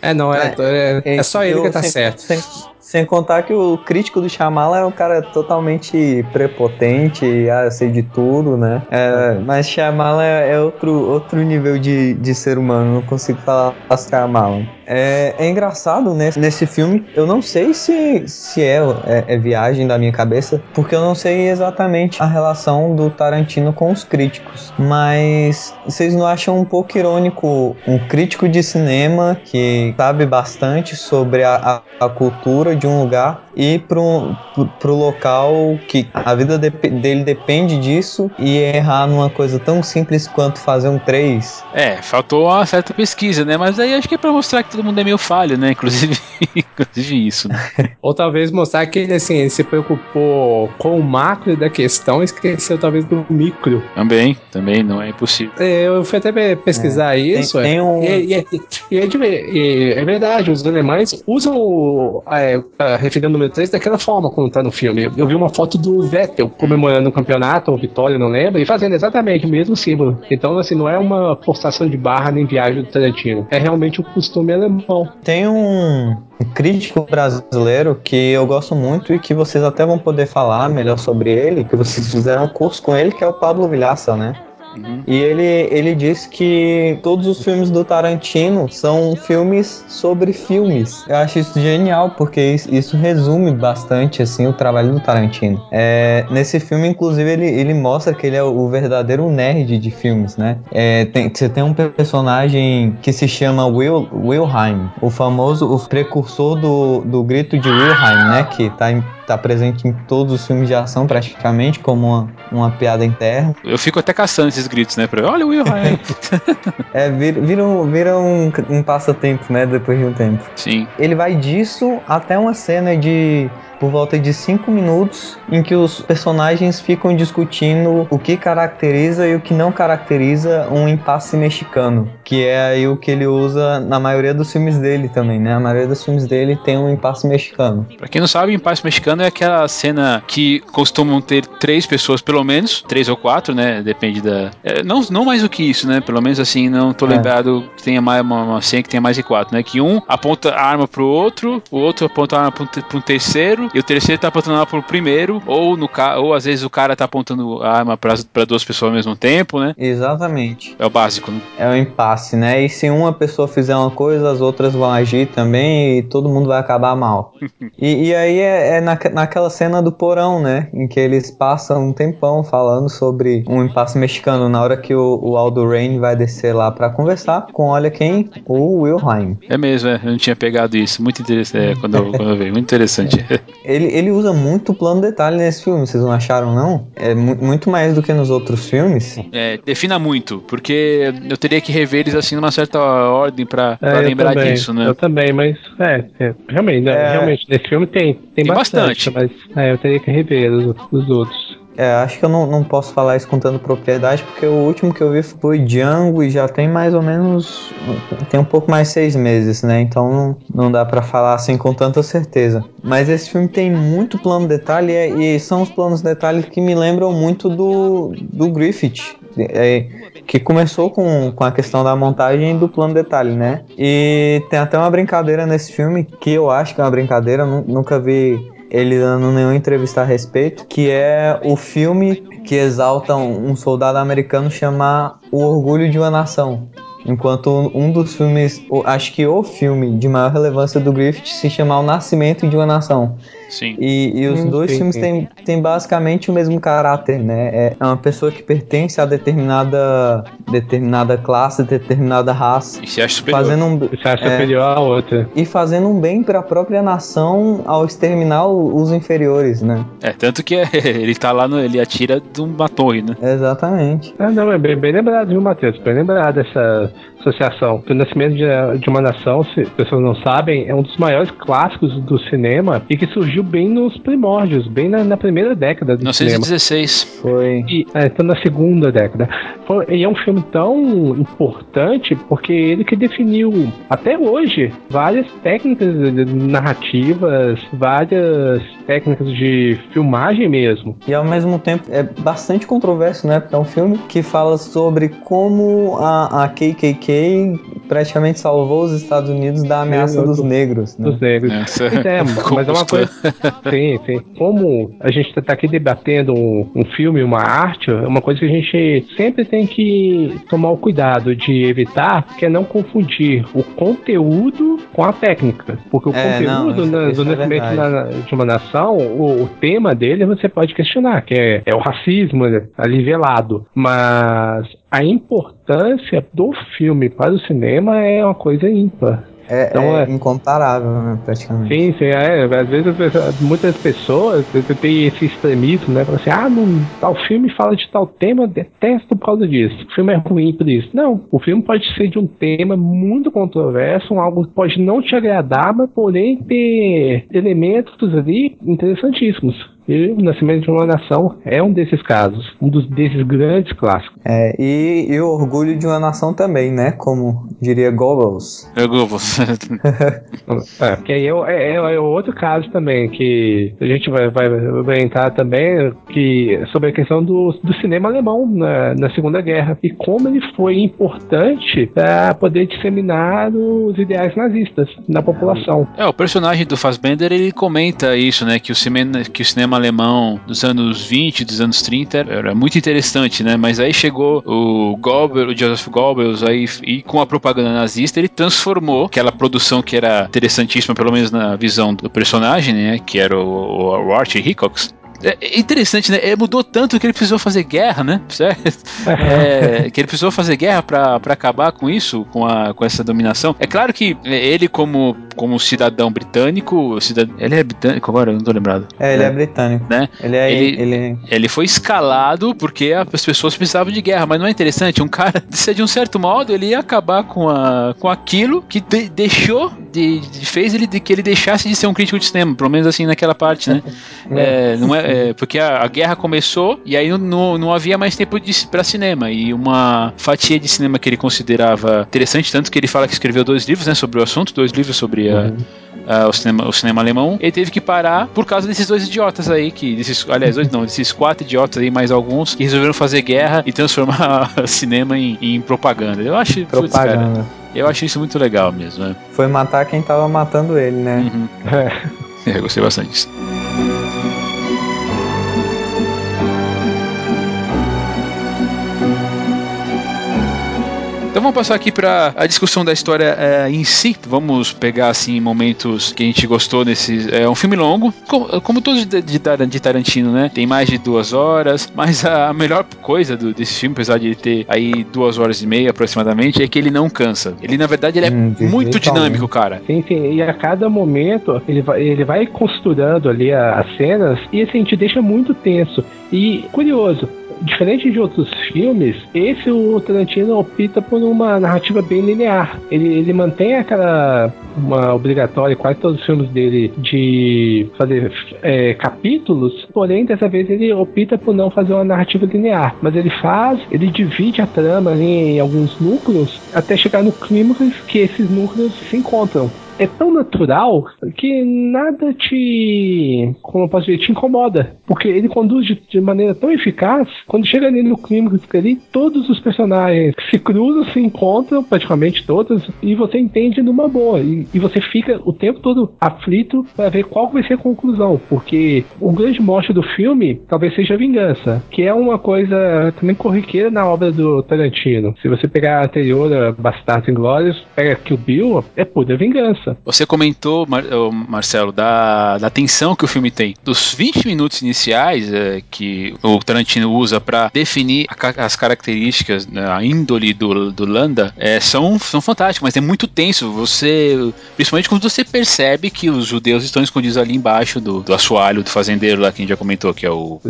É, não, é, é, é, é só ele que tá sem, certo. Sem, sem contar que o crítico do Shyamalan é um cara totalmente prepotente, a sei de tudo, né? É, mas Shyamalan é, é outro, outro nível de, de ser humano, não consigo falar Shyamalan. É, é engraçado nesse, nesse filme, eu não sei se, se é, é, é, viagem da minha cabeça, porque eu não sei exatamente a relação do Tarantino com os críticos. Mas vocês não acham um pouco irônico um crítico de cinema que sabe bastante sobre a, a, a cultura de um lugar ir pro, pro, pro local que a vida de, dele depende disso e errar numa coisa tão simples quanto fazer um 3? É, faltou uma certa pesquisa, né? Mas aí acho que é pra mostrar que todo mundo é meio falho, né? Inclusive, inclusive isso. Né? Ou talvez mostrar que ele, assim, ele se preocupou com o macro da questão e esqueceu talvez do micro. Também, também, não é impossível. É, eu fui até pesquisar é. isso. Tem, é. tem um... e, e, e, é, é, verdade, os alemães usam, é, referindo ao número 3, daquela forma como tá no filme. Eu vi uma foto do Vettel comemorando o campeonato, ou vitória, não lembro, e fazendo exatamente o mesmo símbolo. Então, assim, não é uma forçação de barra nem viagem do Tarantino. É realmente o costume alemão. Tem um crítico brasileiro que eu gosto muito e que vocês até vão poder falar melhor sobre ele, que vocês fizeram um curso com ele, que é o Pablo Vilhaça, né? Uhum. E ele, ele diz que todos os filmes do Tarantino são filmes sobre filmes. Eu acho isso genial, porque isso, resume bastante assim o trabalho do Tarantino. É, nesse filme, inclusive, ele, ele mostra que ele é o verdadeiro nerd de filmes, né? É, tem, você tem um personagem que se chama Will, Wilhelm, o famoso, o precursor do, do grito de Wilhelm, né? Que tá em tá presente em todos os filmes de ação praticamente, como uma, uma piada interna. Eu fico até caçando esses gritos, né? Pra, Olha o Will Ryan. é, vira, vira, um, vira um, um passatempo, né? Depois de um tempo. Sim. Ele vai disso até uma cena de por volta de 5 minutos em que os personagens ficam discutindo o que caracteriza e o que não caracteriza um impasse mexicano, que é aí o que ele usa na maioria dos filmes dele também, né? A maioria dos filmes dele tem um impasse mexicano. Pra quem não sabe, impasse mexicano é aquela cena que costumam ter três pessoas, pelo menos, três ou quatro, né? Depende da. É, não, não mais do que isso, né? Pelo menos assim, não tô é. lembrado que tenha mais uma, uma cena que tenha mais de quatro, né? Que um aponta a arma pro outro, o outro aponta a arma pro, pro terceiro, e o terceiro tá apontando a arma pro primeiro, ou no ou às vezes o cara tá apontando a arma pra, pra duas pessoas ao mesmo tempo, né? Exatamente. É o básico, né? É o impasse, né? E se uma pessoa fizer uma coisa, as outras vão agir também e todo mundo vai acabar mal. e, e, aí é, é na, naquela cena do porão, né? Em que eles passam um tempão falando sobre um impasse mexicano. Na hora que o, o Aldo Rain vai descer lá pra conversar com, olha quem? O Wilhelm. É mesmo, é. Eu não tinha pegado isso. Muito interessante. É, quando, eu, quando eu vi. Muito interessante. Ele, ele usa muito plano detalhe nesse filme, vocês não acharam, não? É mu- muito mais do que nos outros filmes. É, defina muito, porque eu teria que rever eles assim numa certa ordem pra, pra É, lembrar também, disso, né? Eu também, mas é, é, realmente, né, É. realmente, nesse filme tem, tem, Tem bastante, bastante. mas é, eu teria que rever os, os outros. É, acho que eu não, não posso falar isso com tanta propriedade, porque o último que eu vi foi Django e já tem mais ou menos. Tem um pouco mais seis meses, né? Então não, não dá pra falar assim com tanta certeza. Mas esse filme tem muito plano detalhe e, e são os planos detalhes que me lembram muito do, do Griffith. é, que começou com, com a questão da montagem do plano detalhe, né? E tem até uma brincadeira nesse filme que eu acho que é uma brincadeira, nu- nunca vi ele dando nenhuma entrevista a respeito, que é o filme que exalta um soldado americano chamar O Orgulho de uma Nação. Enquanto um dos filmes, acho que o filme de maior relevância do Griffith se chama O Nascimento de uma Nação. Sim. E, e os Hum, dois sim, filmes têm, têm basicamente o mesmo caráter, né? É uma pessoa que pertence a determinada, determinada classe, determinada raça, E se acha superior. fazendo um, Você acha É. superior a outra. e fazendo um bem para a própria nação ao exterminar os inferiores, né? É, tanto que ele tá lá, no, ele atira de uma torre, né? Exatamente. Ah, não, é bem, bem lembrado, viu, Matheus? Bem lembrado essa associação. O Nascimento de, de uma Nação, se as pessoas não sabem, é um dos maiores clássicos do cinema e que surgiu bem nos primórdios, bem na, na primeira década do cinema. 1916. Foi. E, é, então na segunda década. Foi- e é um filme tão importante porque ele que definiu, até hoje, várias técnicas narrativas, várias técnicas de filmagem mesmo. E ao mesmo tempo é bastante controverso, né? Porque é um filme que fala sobre como a, a KKK praticamente salvou os Estados Unidos da ameaça dos negros, né? Dos negros. Essa- Pois é, mas é uma coisa. Sim, sim. Como a gente está aqui debatendo um, um filme, uma arte, é uma coisa que a gente sempre tem que tomar o cuidado de evitar, que é não confundir o conteúdo com a técnica. Porque o É, não, conteúdo isso- na- isso do é na- de uma nação, o, o tema dele você pode questionar, que é, é o racismo né, ali velado. Mas a importância do filme para o cinema é uma coisa ímpar. É, Então é é- incomparável, né? Praticamente. Sim, sim, é. Às vezes pessoas- muitas pessoas têm esse extremismo, né? Falam assim, ah, não, tal filme fala de tal tema, detesto por causa disso. O filme é ruim por isso. Não, o filme pode ser de um tema muito controverso, um algo que pode não te agradar, mas porém ter elementos ali interessantíssimos. E o Nascimento de uma Nação é um desses casos, um dos desses grandes clássicos. É, e, e o orgulho de uma nação também, né? Como diria Goebbels. Eu vou. É, porque aí é, o- é, é- é outro caso também, que a gente vai, vai, vai entrar também que, sobre a questão do, do cinema alemão na, na Segunda Guerra e como ele foi importante para poder disseminar os ideais nazistas na população. É, o personagem do Fassbender, ele comenta isso, né, que o cinema, que o cinema alemão dos anos 20, dos anos 30 era muito interessante, né, mas aí chegou o Goebbels, o Joseph Goebbels, aí, e com a propaganda nazista, ele transformou aquela produção que era interessantíssima, pelo menos na visão do personagem, né, que era o, o Archie Hickox, é é interessante, né? Ele mudou tanto que ele precisou fazer guerra, né? Certo? É, que ele precisou fazer guerra pra acabar com isso, com, a, com essa dominação. É claro que ele, como, como cidadão britânico, cidad... ele é britânico agora? Eu não tô lembrado. É, ele é, britânico. Né? Ele é. Ele- Ele, Ele foi escalado porque as pessoas precisavam de guerra, mas não é interessante. Um cara, de um certo modo, ele ia acabar com, a, com aquilo que de- deixou, de, de- fez ele de que ele deixasse de ser um crítico de cinema, pelo menos assim naquela parte, né? É, não é, é, porque a, a guerra começou e aí não, não, não havia mais tempo pra cinema. E uma fatia de cinema que ele considerava interessante, tanto que ele fala que escreveu dois livros né, sobre o assunto, dois livros sobre a, a- o, cinema, o cinema alemão. Ele teve que parar por causa desses dois idiotas aí, que desses, aliás, dois não, desses quatro idiotas aí, mais alguns, que resolveram fazer guerra e transformar cinema em, em propaganda. Eu acho, putz, propaganda. eu acho isso muito legal mesmo. né? Foi matar quem tava matando ele, né? Uhum. É. É, gostei bastante disso. Então Então vamos passar aqui para a discussão da história é, em si. Vamos pegar assim momentos que a gente gostou nesse. É um filme longo, como, como todos de, de, de, Tarantino, né? Tem mais de duas horas, mas a melhor coisa do, desse filme, apesar de ele ter aí duas horas e meia aproximadamente, é que ele não cansa. Ele na verdade ele é hum, muito dinâmico, cara. Sim, sim. E a cada momento ele vai, ele vai costurando ali as cenas e assim te deixa muito tenso. E curioso, diferente de outros filmes, esse o Tarantino opta por uma narrativa bem linear. Ele, ele mantém aquela uma obrigatória quase todos os filmes dele de fazer é, capítulos, porém dessa vez ele opta por não fazer uma narrativa linear, mas ele faz, ele divide a trama em alguns núcleos até chegar no clímax que esses núcleos se encontram é tão natural que nada te. Como eu posso dizer, te incomoda. Porque ele conduz de, de maneira tão eficaz, quando chega ali no clímax ali, todos os personagens se cruzam, se encontram, praticamente todos, e você entende numa boa. E, e você fica o tempo todo aflito para ver qual vai ser a conclusão. Porque o grande mote do filme talvez seja a vingança, que é uma coisa também corriqueira na obra do Tarantino. Se você pegar a anterior, Bastardos Inglórios, pega Kill Bill, é pura vingança. Você comentou, Mar Marcelo, da, da tensão que o filme tem. Dos 20 minutos iniciais é, que o Tarantino usa para definir a, as características, a índole do, do Landa, é, são, são fantásticas, mas é muito tenso. Você, principalmente quando você percebe que os judeus estão escondidos ali embaixo do, do assoalho do fazendeiro lá que a gente já comentou, que é o.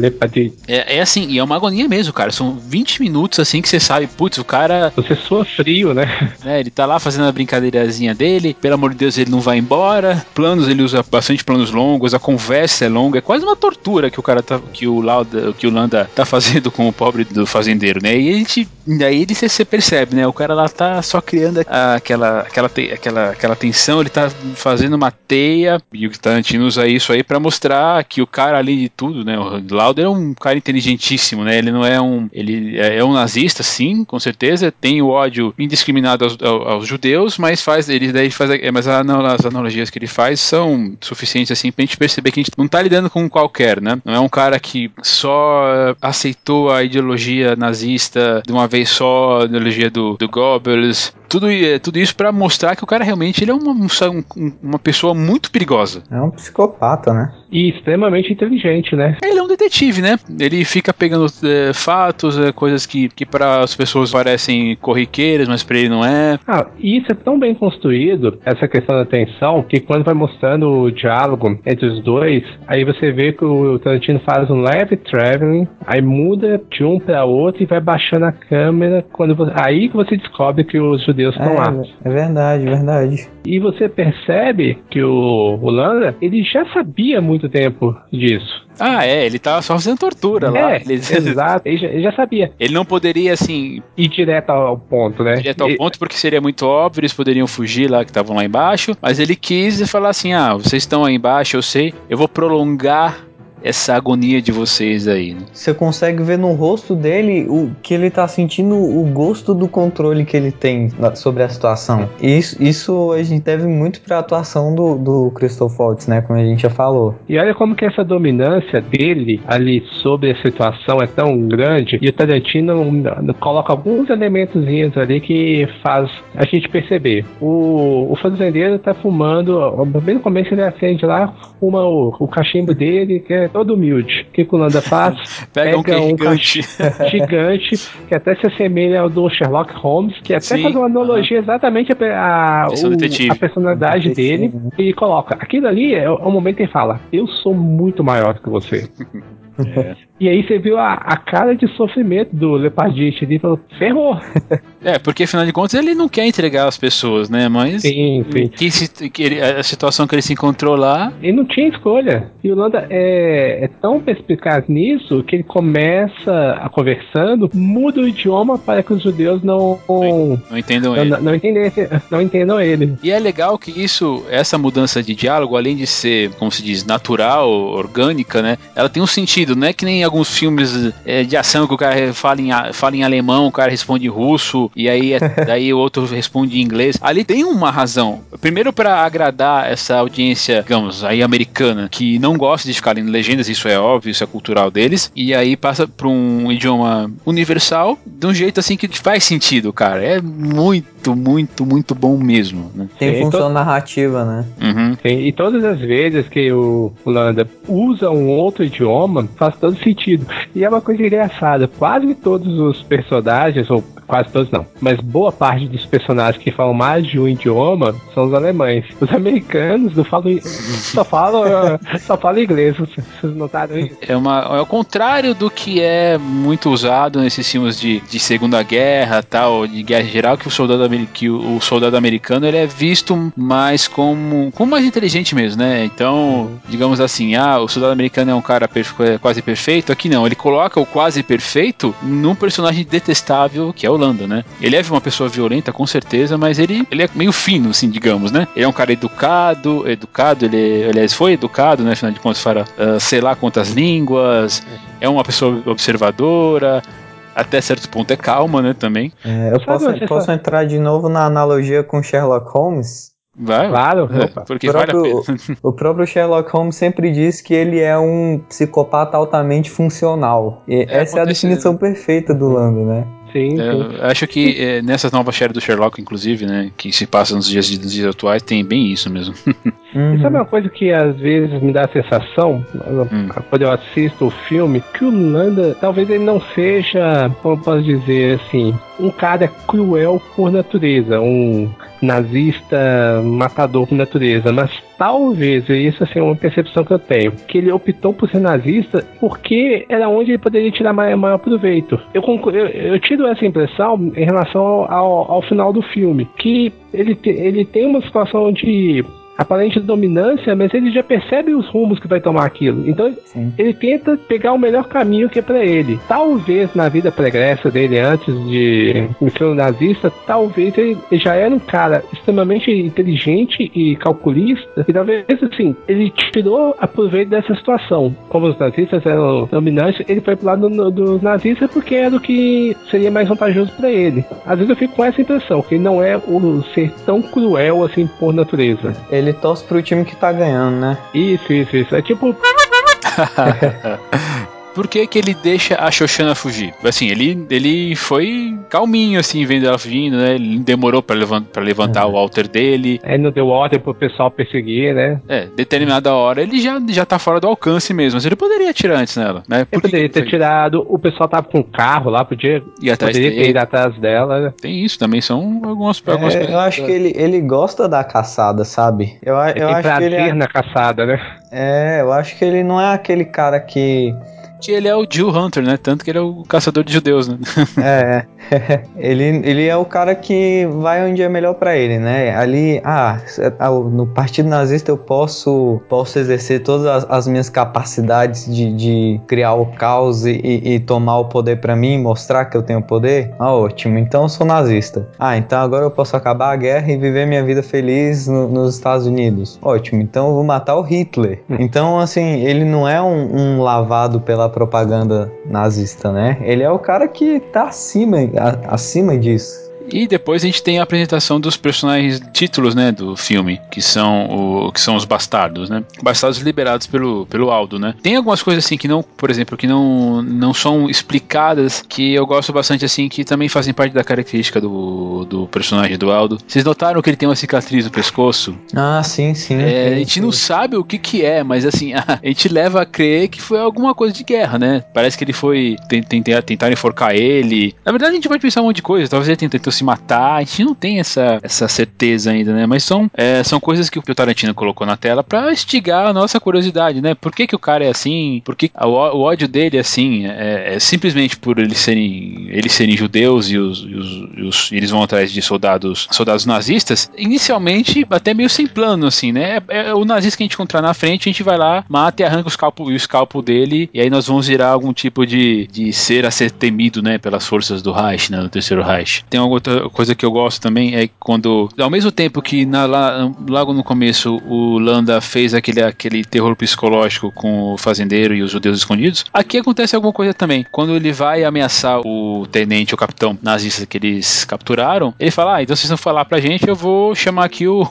É, é assim, e é uma agonia mesmo, cara. São 20 minutos assim que você sabe, putz, o cara. Você soa frio, né? É, ele tá lá fazendo a brincadeirazinha dele, pelo amor de Deus ele não vai embora. Planos, ele usa bastante planos longos, a conversa é longa, é quase uma tortura que o cara tá, que o Lauda, que o Landa tá fazendo com o pobre do fazendeiro, né? E a gente, daí ele você percebe, né? O cara lá tá só criando aquela aquela aquela aquela tensão, ele tá fazendo uma teia e o Tarantino usa isso aí para mostrar que o cara ali de tudo, né? O Lauda é um cara inteligentíssimo, né? Ele não é um ele é, é um nazista, sim, com certeza, tem o ódio indiscriminado aos, aos, judeus, mas faz ele daí faz é, mas as analogias que ele faz são suficientes assim pra gente perceber que a gente não tá lidando com qualquer, né? Não é um cara que só aceitou a ideologia nazista de uma vez só, a ideologia do, do Goebbels, tudo, tudo isso para mostrar que o cara realmente ele é uma, uma pessoa muito perigosa. É um psicopata, né? E extremamente inteligente, né? Ele é um detetive, né? Ele fica pegando é, fatos, é, coisas que, que para as pessoas parecem corriqueiras, mas para ele não é. Ah, e isso é tão bem construído, essa questão da tensão, que quando vai mostrando o diálogo entre os dois, aí você vê que o Tarantino faz um leve traveling, aí muda de um para outro e vai baixando a câmera. quando você, Aí que você descobre que os judeus estão é, lá. É verdade, verdade. E você percebe que o, o Landa, ele já sabia muito tempo disso. Ah, é, ele tava só fazendo tortura é, lá. Ele... Exato, ele já, ele já, sabia. Ele não poderia, assim. Ir direto ao ponto, né? Direto ao ponto, porque seria muito óbvio, eles poderiam fugir lá que estavam lá embaixo. Mas ele quis falar assim: ah, vocês estão aí embaixo, eu sei, eu vou prolongar essa agonia de vocês aí. Né? Você consegue ver no rosto dele o que ele tá sentindo o gosto do controle que ele tem sobre a situação. Isso, isso a gente deve muito pra atuação do, do Christoph Waltz, né? Como a gente já falou. E olha como que essa dominância dele ali sobre a situação é tão grande e o Tarantino coloca alguns elementos ali que faz a gente perceber. O, o fazendeiro tá fumando, bem no começo ele acende lá, fuma o, o cachimbo dele, que é todo humilde. O que o Landa faz? Pega, Pega um, um gigante. gigante, que até se assemelha ao do Sherlock Holmes, que até Sim, faz uma analogia uh -huh. exatamente a, a, o, a personalidade dele, e coloca. Aquilo ali é o momento que ele fala: Eu sou muito maior que você. É. E aí você viu a, a cara de sofrimento do Lepardite ali e falou, ferrou. É, porque afinal de contas ele não quer entregar as pessoas, né? Mas sim, sim. Que, que ele, a situação que ele se encontrou lá. Ele não tinha escolha. E o Landa é, é tão perspicaz nisso que ele começa a conversando, muda o idioma para que os judeus não. Não, não entendam não, ele. Não, não, entendem, não entendam ele. E é legal que isso, essa mudança de diálogo, além de ser, como se diz, natural, orgânica, né? Ela tem um sentido, não é que nem alguns filmes é, de ação que o cara fala em, fala em alemão, o cara responde em russo, E aí é, daí o outro responde em inglês. Ali tem uma razão. Primeiro para agradar essa audiência, digamos, aí americana, que não gosta de ficar lendo legendas, isso é óbvio, isso é cultural deles, e aí passa para um idioma universal de um jeito assim que faz sentido, cara. É muito, muito, muito bom mesmo. Né? Tem Sim, função to- narrativa, né? Uhum. Sim, e todas as vezes que o Landa usa um outro idioma, faz todo sentido. E é uma coisa engraçada, quase todos os personagens, ou quase todos não, mas boa parte dos personagens que falam mais de um idioma são os alemães. Os americanos não falam, só falam, só falam inglês, vocês notaram isso? É, uma, é o contrário do que é muito usado nesses filmes de, de Segunda Guerra, tal, de guerra geral, que o soldado, que o, soldado americano ele é visto mais como, como mais inteligente mesmo, né? Então, digamos assim, ah, o soldado americano é um cara perfe- é quase perfeito. Aqui não, ele coloca o quase perfeito num personagem detestável que é o Lando, né? Ele é uma pessoa violenta, com certeza, mas ele, ele é meio fino, assim, digamos, né? Ele é um cara educado, educado, ele, aliás, foi educado, né? Afinal de contas, fala ah, sei lá quantas línguas, é uma pessoa observadora, até certo ponto é calma, né? Também. É, eu posso, você posso entrar de novo na analogia com Sherlock Holmes? Vai, Claro, É, porque O vale a próprio- pena. O próprio Sherlock Holmes sempre diz que ele é um psicopata altamente funcional. E essa é a definição perfeita do Lando, né? Sim, sim. Eu acho que é, nessa nova série do Sherlock, inclusive, né, que se passa nos dias, nos dias atuais, tem bem isso mesmo. Uhum. E sabe uma coisa que às vezes me dá a sensação, Hum. quando eu assisto o filme, que o Landa talvez ele não seja, como eu posso dizer assim, um cara cruel por natureza, um nazista matador por natureza, mas talvez, isso assim, é uma percepção que eu tenho, que ele optou por ser nazista porque era onde ele poderia tirar maior, maior proveito. Eu, eu, eu tiro essa impressão em relação ao, ao final do filme, que ele, te- ele tem uma situação de aparente dominância, mas ele já percebe os rumos que vai tomar aquilo. Então Sim. ele tenta pegar o melhor caminho que é pra ele. Talvez na vida pregressa dele, antes de ser um nazista, talvez ele já era um cara extremamente inteligente e calculista, e talvez assim, ele tirou a proveito dessa situação. Como os nazistas eram dominantes, ele foi pro lado do- dos nazistas porque era o que seria mais vantajoso pra ele. Às vezes eu fico com essa impressão, que ele não é o ser tão cruel assim por natureza. Ele torce pro time que tá ganhando, né? Isso, isso, isso. É tipo Por que, que ele deixa a Xoxana fugir? Assim, ele, ele foi calminho, assim, vendo ela fugindo, né? Ele demorou pra, levan pra levantar o alter dele. Aí não deu ordem pro pessoal perseguir, né? É, determinada hora ele já, já tá fora do alcance mesmo. Mas ele poderia atirar antes nela, né? Ele Por que poderia que ter foi? tirado, o pessoal tava com um carro lá, podia E atrás poderia ter ido atrás dela. né? Tem isso também, são algumas, algumas É, coisas. eu acho que ele, ele gosta da caçada, sabe? Eu, Ele eu acho que ele é, na caçada, né? é, eu acho que ele não é aquele cara que Que ele é o Jill Hunter, né? Tanto que ele é o caçador de judeus, né? É, ele, ele é o cara que vai onde é melhor pra ele, né? Ali, ah, ah, no Partido Nazista eu posso, posso exercer todas as, as minhas capacidades de, de criar o caos e, e- e tomar o poder pra mim, mostrar que eu tenho poder. Ah, ótimo, então eu sou nazista. Ah, então agora eu posso acabar a guerra e viver minha vida feliz no- nos Estados Unidos. Ótimo, então eu vou matar o Hitler. Então, assim, ele não é um, um lavado pela propaganda nazista, né? Ele é o cara que tá acima, a- acima disso. E depois a gente tem a apresentação dos personagens títulos, né, do filme, que são o que são os bastardos, né? Bastardos liberados pelo, pelo Aldo, né? Tem algumas coisas assim que não, por exemplo, que não, não são explicadas, que eu gosto bastante assim, que também fazem parte da característica do, do personagem do Aldo. Vocês notaram que ele tem uma cicatriz no pescoço? Ah, sim, sim. É, a gente não sabe o que que é, mas assim, a gente leva a crer que foi alguma coisa de guerra, né? Parece que ele foi ten- tentar, tentar enforcar ele. Na verdade, a gente pode pensar um monte de coisa. Talvez ele tentou, tentou se matar. A gente não tem essa, essa certeza ainda, né? Mas são, é, são coisas que o Tarantino colocou na tela pra instigar a nossa curiosidade, né? Por que, que o cara é assim? Por que o, o ódio dele é assim? É, é simplesmente por eles serem, eles serem judeus e, os, e os- e os- eles vão atrás de soldados, soldados nazistas. Inicialmente, até meio sem plano, assim, né? É, é o nazista que a gente encontrar na frente, a gente vai lá, mata e arranca o escalpo, o dele, e aí nós vamos virar algum tipo de, de ser a ser temido, né? Pelas forças do Reich, né? Do terceiro Reich. Tem alguma outra coisa que eu gosto também é quando, ao mesmo tempo que na, lá, logo no começo o Landa fez aquele, aquele terror psicológico com o fazendeiro e os judeus escondidos, aqui acontece alguma coisa também. Quando ele vai ameaçar o tenente, o capitão nazista que eles capturaram, ele fala: Ah, então vocês vão falar pra gente, eu vou chamar aqui o,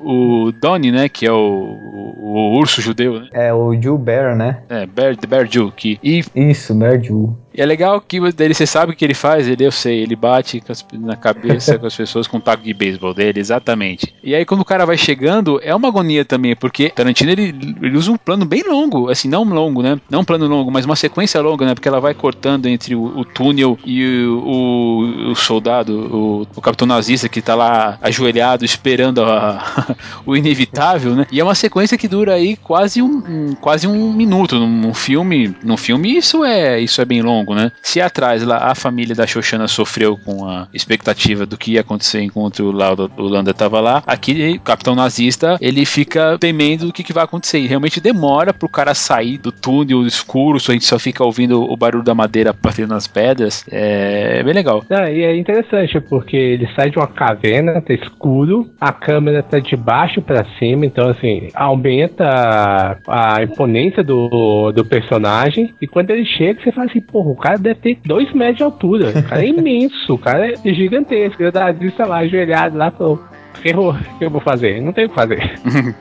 o, o Donnie, né? Que é o, o, o urso judeu, né? É o Jew Bear, né? É, Bear, Bear Jew. Que, e Isso, Bear Jew. E é legal que dele você sabe o que ele faz, ele eu sei, ele bate na cabeça com as pessoas com o taco de beisebol dele, exatamente. E aí quando o cara vai chegando, é uma agonia também, porque Tarantino ele, ele usa um plano bem longo, assim, não longo, né? Não um plano longo, mas uma sequência longa, né? Porque ela vai cortando entre o, o túnel e o, o- o soldado, o, capitão nazista que tá lá ajoelhado esperando a- o inevitável, né? E é uma sequência que dura aí quase um, um- quase um minuto num filme, num filme isso é isso é bem longo, né? Se atrás lá a família da Xoxana sofreu com a expectativa do que ia acontecer enquanto o Lauda, o Landa tava lá, aqui o capitão nazista ele fica temendo do que, que vai acontecer. E realmente demora pro cara sair do túnel escuro, só a gente só fica ouvindo o barulho da madeira batendo nas pedras. É, bem legal. Ah, e é interessante porque ele sai de uma caverna, tá escuro, a câmera tá de baixo pra cima, então assim, aumenta a imponência do, do personagem. E quando ele chega, você fala assim, porra, o cara deve ter dois metros de altura. O cara é imenso, o cara é gigantesco. E o nazista lá, ajoelhado lá, falou. Ferrou, o que eu vou fazer? Não tem o que fazer.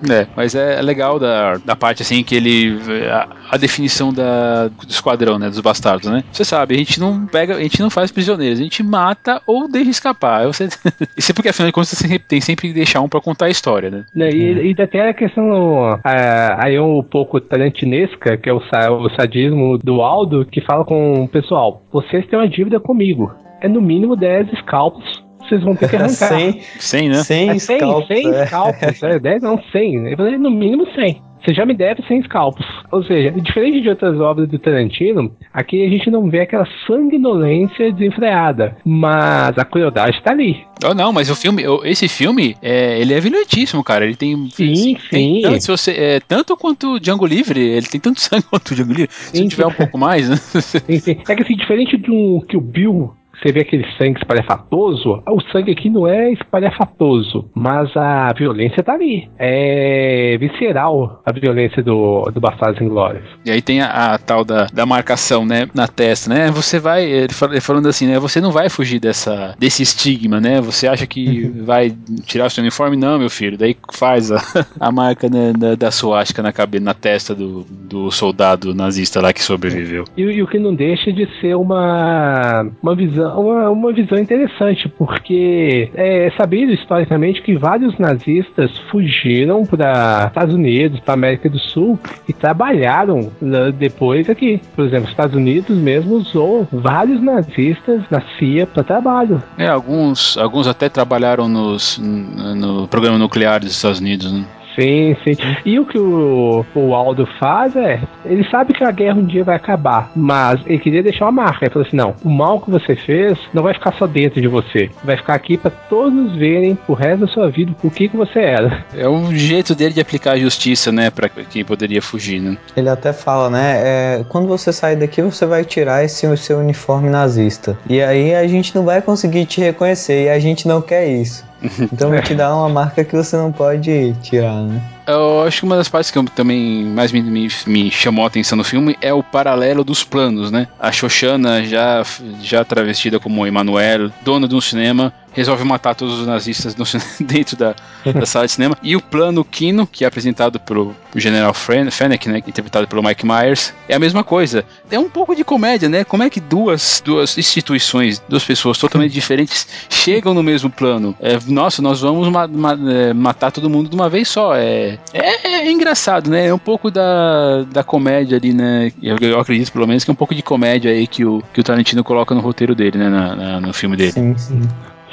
É, mas é legal da, da parte assim que ele. A, a definição da, do esquadrão, né? Dos bastardos, né? Você sabe, a gente não pega, a gente não faz prisioneiros, a gente mata ou deixa escapar. Você, isso é porque afinal de contas você sempre- tem sempre que deixar um pra contar a história, né? Né, E, e ainda tem a questão ah, aí um pouco tarantinesca, que é o, o sadismo do Aldo, que fala com o pessoal: vocês têm uma dívida comigo. É no mínimo 10 scalpos. Vocês vão ter que arrancar. Sem, Sem, né? sem É 100, scalps, 100 é. scalpos. É, 10 não, 100. Eu falei, no mínimo 100. Você já me deve 100 scalpos. Ou seja, diferente de outras obras do Tarantino, aqui a gente não vê aquela sanguinolência desenfreada. Mas a crueldade tá ali. Oh, não, mas o filme, esse filme, é, ele é violentíssimo, cara. Ele tem. Sim, tem sim. tanto, se você, é, tanto quanto o Django Livre, ele tem tanto sangue quanto o Django Livre. Se Sim. tiver um pouco mais, né? Sim, sim. É que assim, diferente do que o Bill, você vê aquele sangue espalhafatoso, o sangue aqui não é espalhafatoso, mas a violência tá ali. É visceral a violência do, do Bastardos Inglórios. E aí tem a, a tal da, da marcação, né, na testa, né? Você vai, ele fal- ele falando assim, né? Você não vai fugir dessa, desse estigma, né? Você acha que vai tirar seu uniforme? Não, meu filho. Daí faz a, a marca né, da, da suástica na cabeça, na testa do, do soldado nazista lá que sobreviveu. E, e o que não deixa de ser uma, uma, visão, uma, uma visão interessante, porque é sabido historicamente que vários nazistas fugiram para Estados Unidos, para América do Sul e trabalharam né, depois aqui. Por exemplo, os Estados Unidos mesmo usou vários nazistas na CIA para trabalho. É, alguns, alguns até trabalharam nos, no, no programa nuclear dos Estados Unidos, né? Sim, sim. E o que o, o Aldo faz é, ele sabe que a guerra um dia vai acabar, mas ele queria deixar uma marca. Ele falou assim: não, o mal que você fez não vai ficar só dentro de você, vai ficar aqui para todos verem o resto da sua vida o que, que você era. É o jeito dele de aplicar a justiça, né, pra quem poderia fugir, né? Ele até fala, né? é, quando você sair daqui, você vai tirar esse seu uniforme nazista. E aí a gente não vai conseguir te reconhecer e a gente não quer isso. Então te dar uma marca que você não pode tirar, né? Eu acho que uma das partes que eu também mais me, me, me chamou a atenção no filme é o paralelo dos planos, né? A Xoxana, já, já travestida como Emanuel, dona de um cinema, resolve matar todos os nazistas no dentro da, da sala de cinema. E o plano Kino, que é apresentado pelo General Fen- Fennec, né? Interpretado pelo Mike Myers, é a mesma coisa. É um pouco de comédia, né? Como é que duas, duas instituições, duas pessoas totalmente diferentes chegam no mesmo plano? É, nossa, nós vamos ma- ma- é, matar todo mundo de uma vez só. É, é, é engraçado, né? É um pouco da, da comédia ali, né? Eu, eu acredito, pelo menos, que é um pouco de comédia aí que o, que o Tarantino coloca no roteiro dele, né? Na- na- no filme dele. Sim, sim.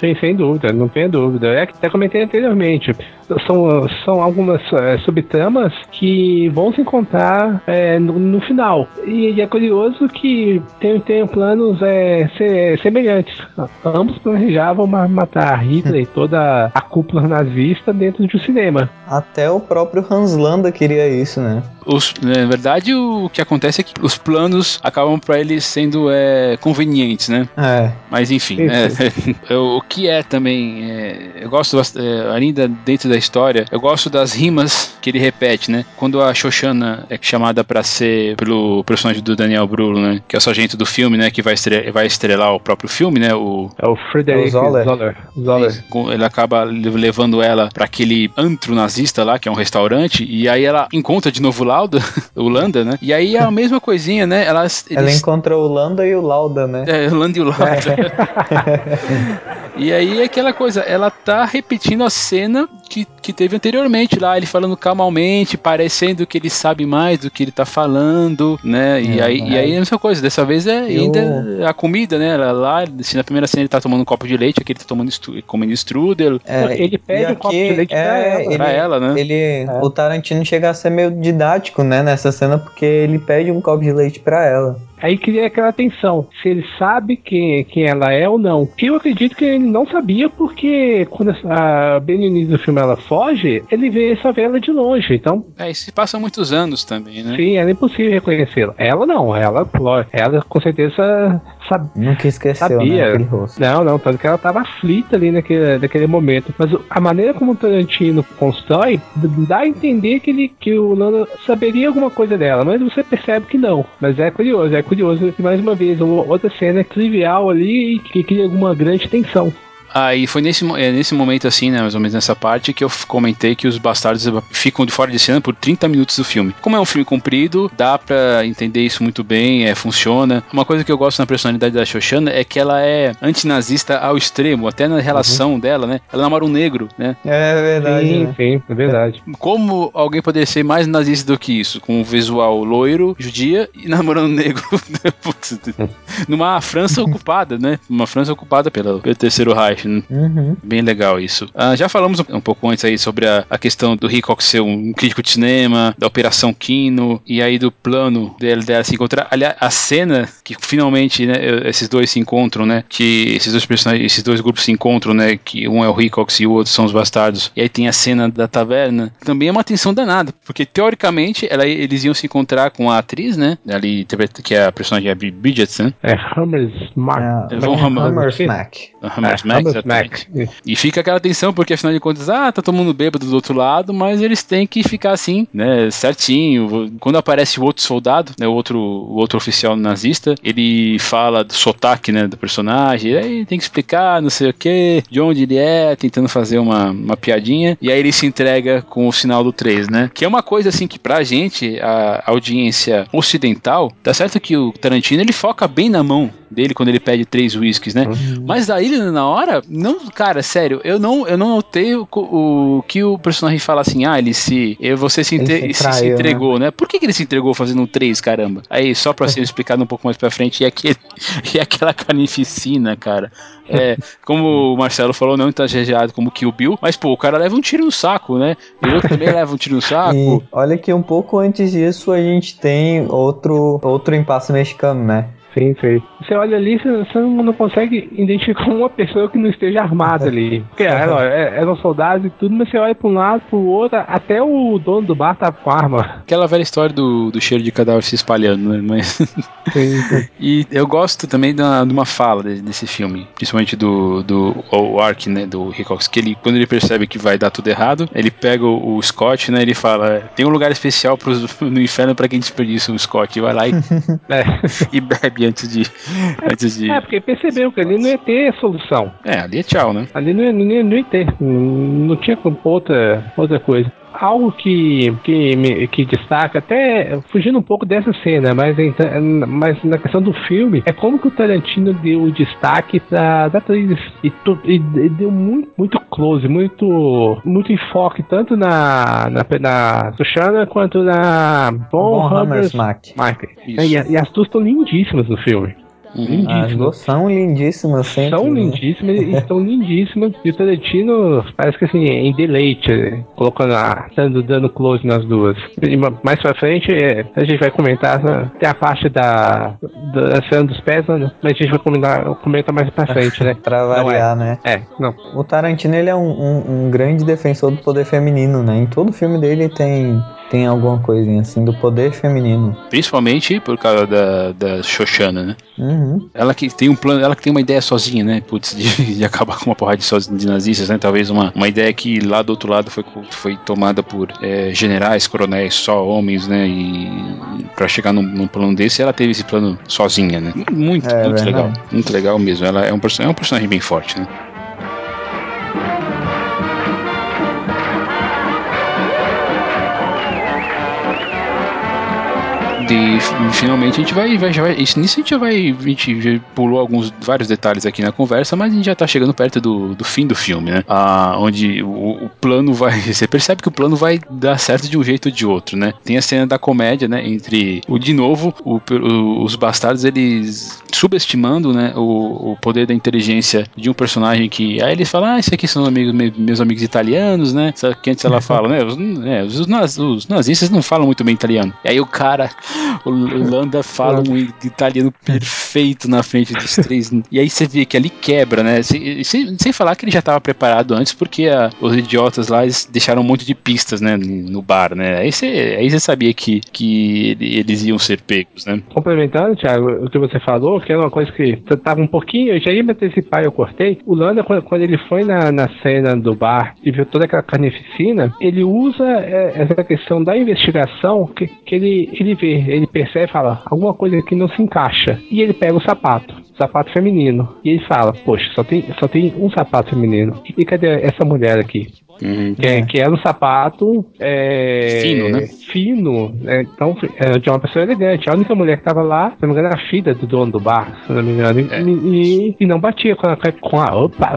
Sim, sem dúvida, não tenha dúvida. É que até comentei anteriormente. São, são algumas é, subtramas que vão se encontrar é, no, no final. E, é curioso que tem, tem planos é, se- semelhantes. Ambos planejavam ma- matar Hitler e toda a cúpula nazista dentro de um cinema. Até o próprio Hans Landa queria isso, né? os, na verdade, o que acontece é que os planos acabam para eles sendo é, convenientes, né? É. Mas enfim, é, o que é também. É, eu gosto, é, ainda dentro da história, eu gosto das rimas que ele repete, né? Quando a Shoshana é chamada para ser pelo personagem do Daniel Brulo, né? Que é o sargento do filme, né? Que vai, estre vai estrelar o próprio filme, né? O, é o Frederick Zoller. Zoller. Zoller. Ele acaba levando ela para aquele antro nazista lá, que é um restaurante, e aí ela encontra de novo o Lauda, o Landa, né? E aí é a mesma coisinha, né? Elas, eles... Ela encontra o Landa e o Lauda, né? É, o Landa e o Lauda. É. e aí é aquela coisa, ela tá repetindo a cena que, que teve anteriormente lá, ele falando calmamente, parecendo que ele sabe mais do que ele tá falando, né? E, é, aí, é. e aí é a mesma coisa, dessa vez é ainda Eu... a comida, né? Lá, se na primeira cena ele tá tomando um copo de leite, aqui ele tá tomando comendo strudel. É, ele pede um copo de leite é, pra, ela. Ele, pra ela, né? Ele, é. O Tarantino chega a ser meio didático, né, nessa cena, porque ele pede um copo de leite pra ela. Aí cria aquela tensão, se ele sabe quem, quem ela é ou não. Que eu acredito que ele não sabia, porque quando a, início do filme ela foge, ele vê só vê ela de longe, então... É, e se passam muitos anos também, né? Sim, é impossível reconhecê-la. Ela não, ela, ela com certeza sabe, Nunca esqueceu, né, sabia. Né, rosto. Não, não, tanto que ela tava aflita ali naquele, naquele momento. Mas a maneira como o Tarantino constrói dá a entender que, ele, que o Lando saberia alguma coisa dela, mas você percebe que não. Mas é curioso, é curioso que mais uma vez, uma outra cena trivial ali que cria alguma grande tensão. Aí foi nesse, é, nesse momento, assim, né, mais ou menos nessa parte, que eu comentei que os bastardos ficam de fora de cena por 30 minutos do filme. Como é um filme comprido, dá pra entender isso muito bem, é, funciona. Uma coisa que eu gosto na personalidade da Shoshana é que ela é antinazista ao extremo, até na relação uhum. dela, né? Ela namora um negro, né? É verdade. Sim, né? sim, é verdade. Como alguém poderia ser mais nazista do que isso? Com um visual loiro, judia e namorando um negro. Numa França ocupada, né? Uma França ocupada pelo, pelo Terceiro Reich. Uhum. Bem legal isso. Ah, já falamos um, pouco antes aí sobre a, a questão do Hitchcock ser um crítico de cinema, da Operação Kino, e aí do plano dela, dela se encontrar. Aliás, a cena que finalmente né, esses dois se encontram, né? Que esses dois personagens, esses dois grupos se encontram, né? Que um é o Hitchcock e o outro são os bastardos. E aí tem a cena da taverna. Também é uma tensão danada, porque teoricamente ela, eles iam se encontrar com a atriz, né? Ali, que é a personagem é Bridgerton. É Hummers Mark. É, Von Hammersmack. Hammersmack. Mac. E fica aquela tensão, porque afinal de contas, ah, tá todo mundo bêbado do outro lado, mas eles têm que ficar assim, né, certinho. Quando aparece o outro soldado, né, o outro, o outro oficial nazista, ele fala do sotaque, né, do personagem, aí tem que explicar, não sei o que, de onde ele é, tentando fazer uma, uma piadinha, e aí ele se entrega com o sinal do 3, né, que é uma coisa assim que pra gente, a audiência ocidental, tá certo que o Tarantino ele foca bem na mão dele quando ele pede três whiskies, né? Uhum. Mas daí na hora, não, cara, sério, eu não, eu não notei o, o que o personagem fala assim, ah, ele se, você se, se, traiu, se, entregou, né? né? Por que, que ele se entregou fazendo três, caramba? Aí só pra ser explicado um pouco mais pra frente, e aquele, e aquela carnificina, cara. É, como o Marcelo falou, não tá rejeado como Kill Bill, mas pô, o cara leva um tiro no saco, né? E o outro também leva um tiro no saco. E olha que um pouco antes disso a gente tem outro, outro impasse mexicano, né? Sim, sim. Você olha ali, você não consegue identificar uma pessoa que não esteja armada ali. Porque eram, é, eram soldados e tudo, mas você olha pra um lado, pro outro, até o dono do bar tava com arma. Aquela velha história do, do cheiro de cadáver se espalhando, né? Mas... Sim, sim. e eu gosto também de uma, de uma fala desse filme, principalmente do, do o Ark, né, do Hickox, que ele, quando ele percebe que vai dar tudo errado, ele pega o, o Scott, né, ele fala, tem um lugar especial pros, no inferno para quem desperdiça o Scott, e vai lá e, é. e bebe antes de, antes de. É, porque percebeu que ali não ia ter solução. É, ali é tchau, né? Ali não ia, não ia, não ia ter. Não tinha outra, outra coisa algo que, que, me, que destaca, até fugindo um pouco dessa cena, mas, mas na questão do filme, é como que o Tarantino deu o destaque pra, da atriz. E, e, e, deu muito, muito close, muito, muito enfoque, tanto na, na, na Susana quanto na Bon Hammersmack. E, e as duas estão lindíssimas no filme. Lindíssimas. As duas são lindíssimas sempre. São né? lindíssimas e estão lindíssimas. E o Tarantino parece que assim, em deleite, colocando a, dando, dando close nas duas. E mais pra frente, é, a gente vai comentar né, tem a parte da, da cena dos pés, né, mas a gente vai comentar, comentar mais pra frente, né? pra variar, é. né? É, não. O Tarantino, ele é um, um, um, grande defensor do poder feminino, né? Em todo filme dele tem tem alguma coisinha assim do poder feminino. Principalmente por causa da, da Shoshana, né? Uhum. Ela que tem um plano, ela que tem uma ideia sozinha, né? Putz, de, de acabar com uma porrada de, sozinho- de nazistas, né? Talvez uma, uma ideia que lá do outro lado foi, foi tomada por é, generais, coronéis, só homens, né? E pra chegar num, num plano desse, ela teve esse plano sozinha, né? Muito, É muito verdade. legal. Muito legal mesmo. Ela é um, é um personagem bem forte, né? E finalmente a gente vai, vai, já vai. Isso, nisso a gente já vai. A gente já pulou alguns vários detalhes aqui na conversa, mas a gente já tá chegando perto do, do fim do filme, né? Ah, onde o, o plano vai. Você percebe que o plano vai dar certo de um jeito ou de outro, né? Tem a cena da comédia, né? Entre o de novo, o- o- os bastardos eles subestimando, né? O, o poder da inteligência de um personagem que. Aí eles falam, ah, esses aqui são amigos, me- meus amigos italianos, né? Só que antes ela fala, né? Os, é, os, os nazistas não falam muito bem italiano. E aí o cara, o Landa fala um italiano perfeito na frente dos três. E aí você vê que ali quebra, né? Sem, sem, falar que ele já estava preparado antes, porque a- os idiotas lá deixaram um monte de pistas, né? No bar, né? Aí você, aí você sabia que, que eles iam ser pegos, né? Complementando, Thiago, o que você falou, que era uma coisa que tava um pouquinho, eu já ia me antecipar eu cortei. O Landa, quando, quando ele foi na, na cena do bar e viu toda aquela carnificina, ele usa é, essa questão da investigação que, que ele, ele vê, ele percebe e fala, alguma coisa aqui não se encaixa. E ele pega o sapato. Sapato feminino. E ele fala, poxa, só tem, só tem um sapato feminino. E cadê essa mulher aqui? Uhum. Que, é, que era um sapato é, Fino, né? Fino, né? então é, de uma pessoa elegante. A única mulher que tava lá, se não me engano, era a filha do dono do bar, se não me engano. E, É. e- e não batia com a. Com a opa,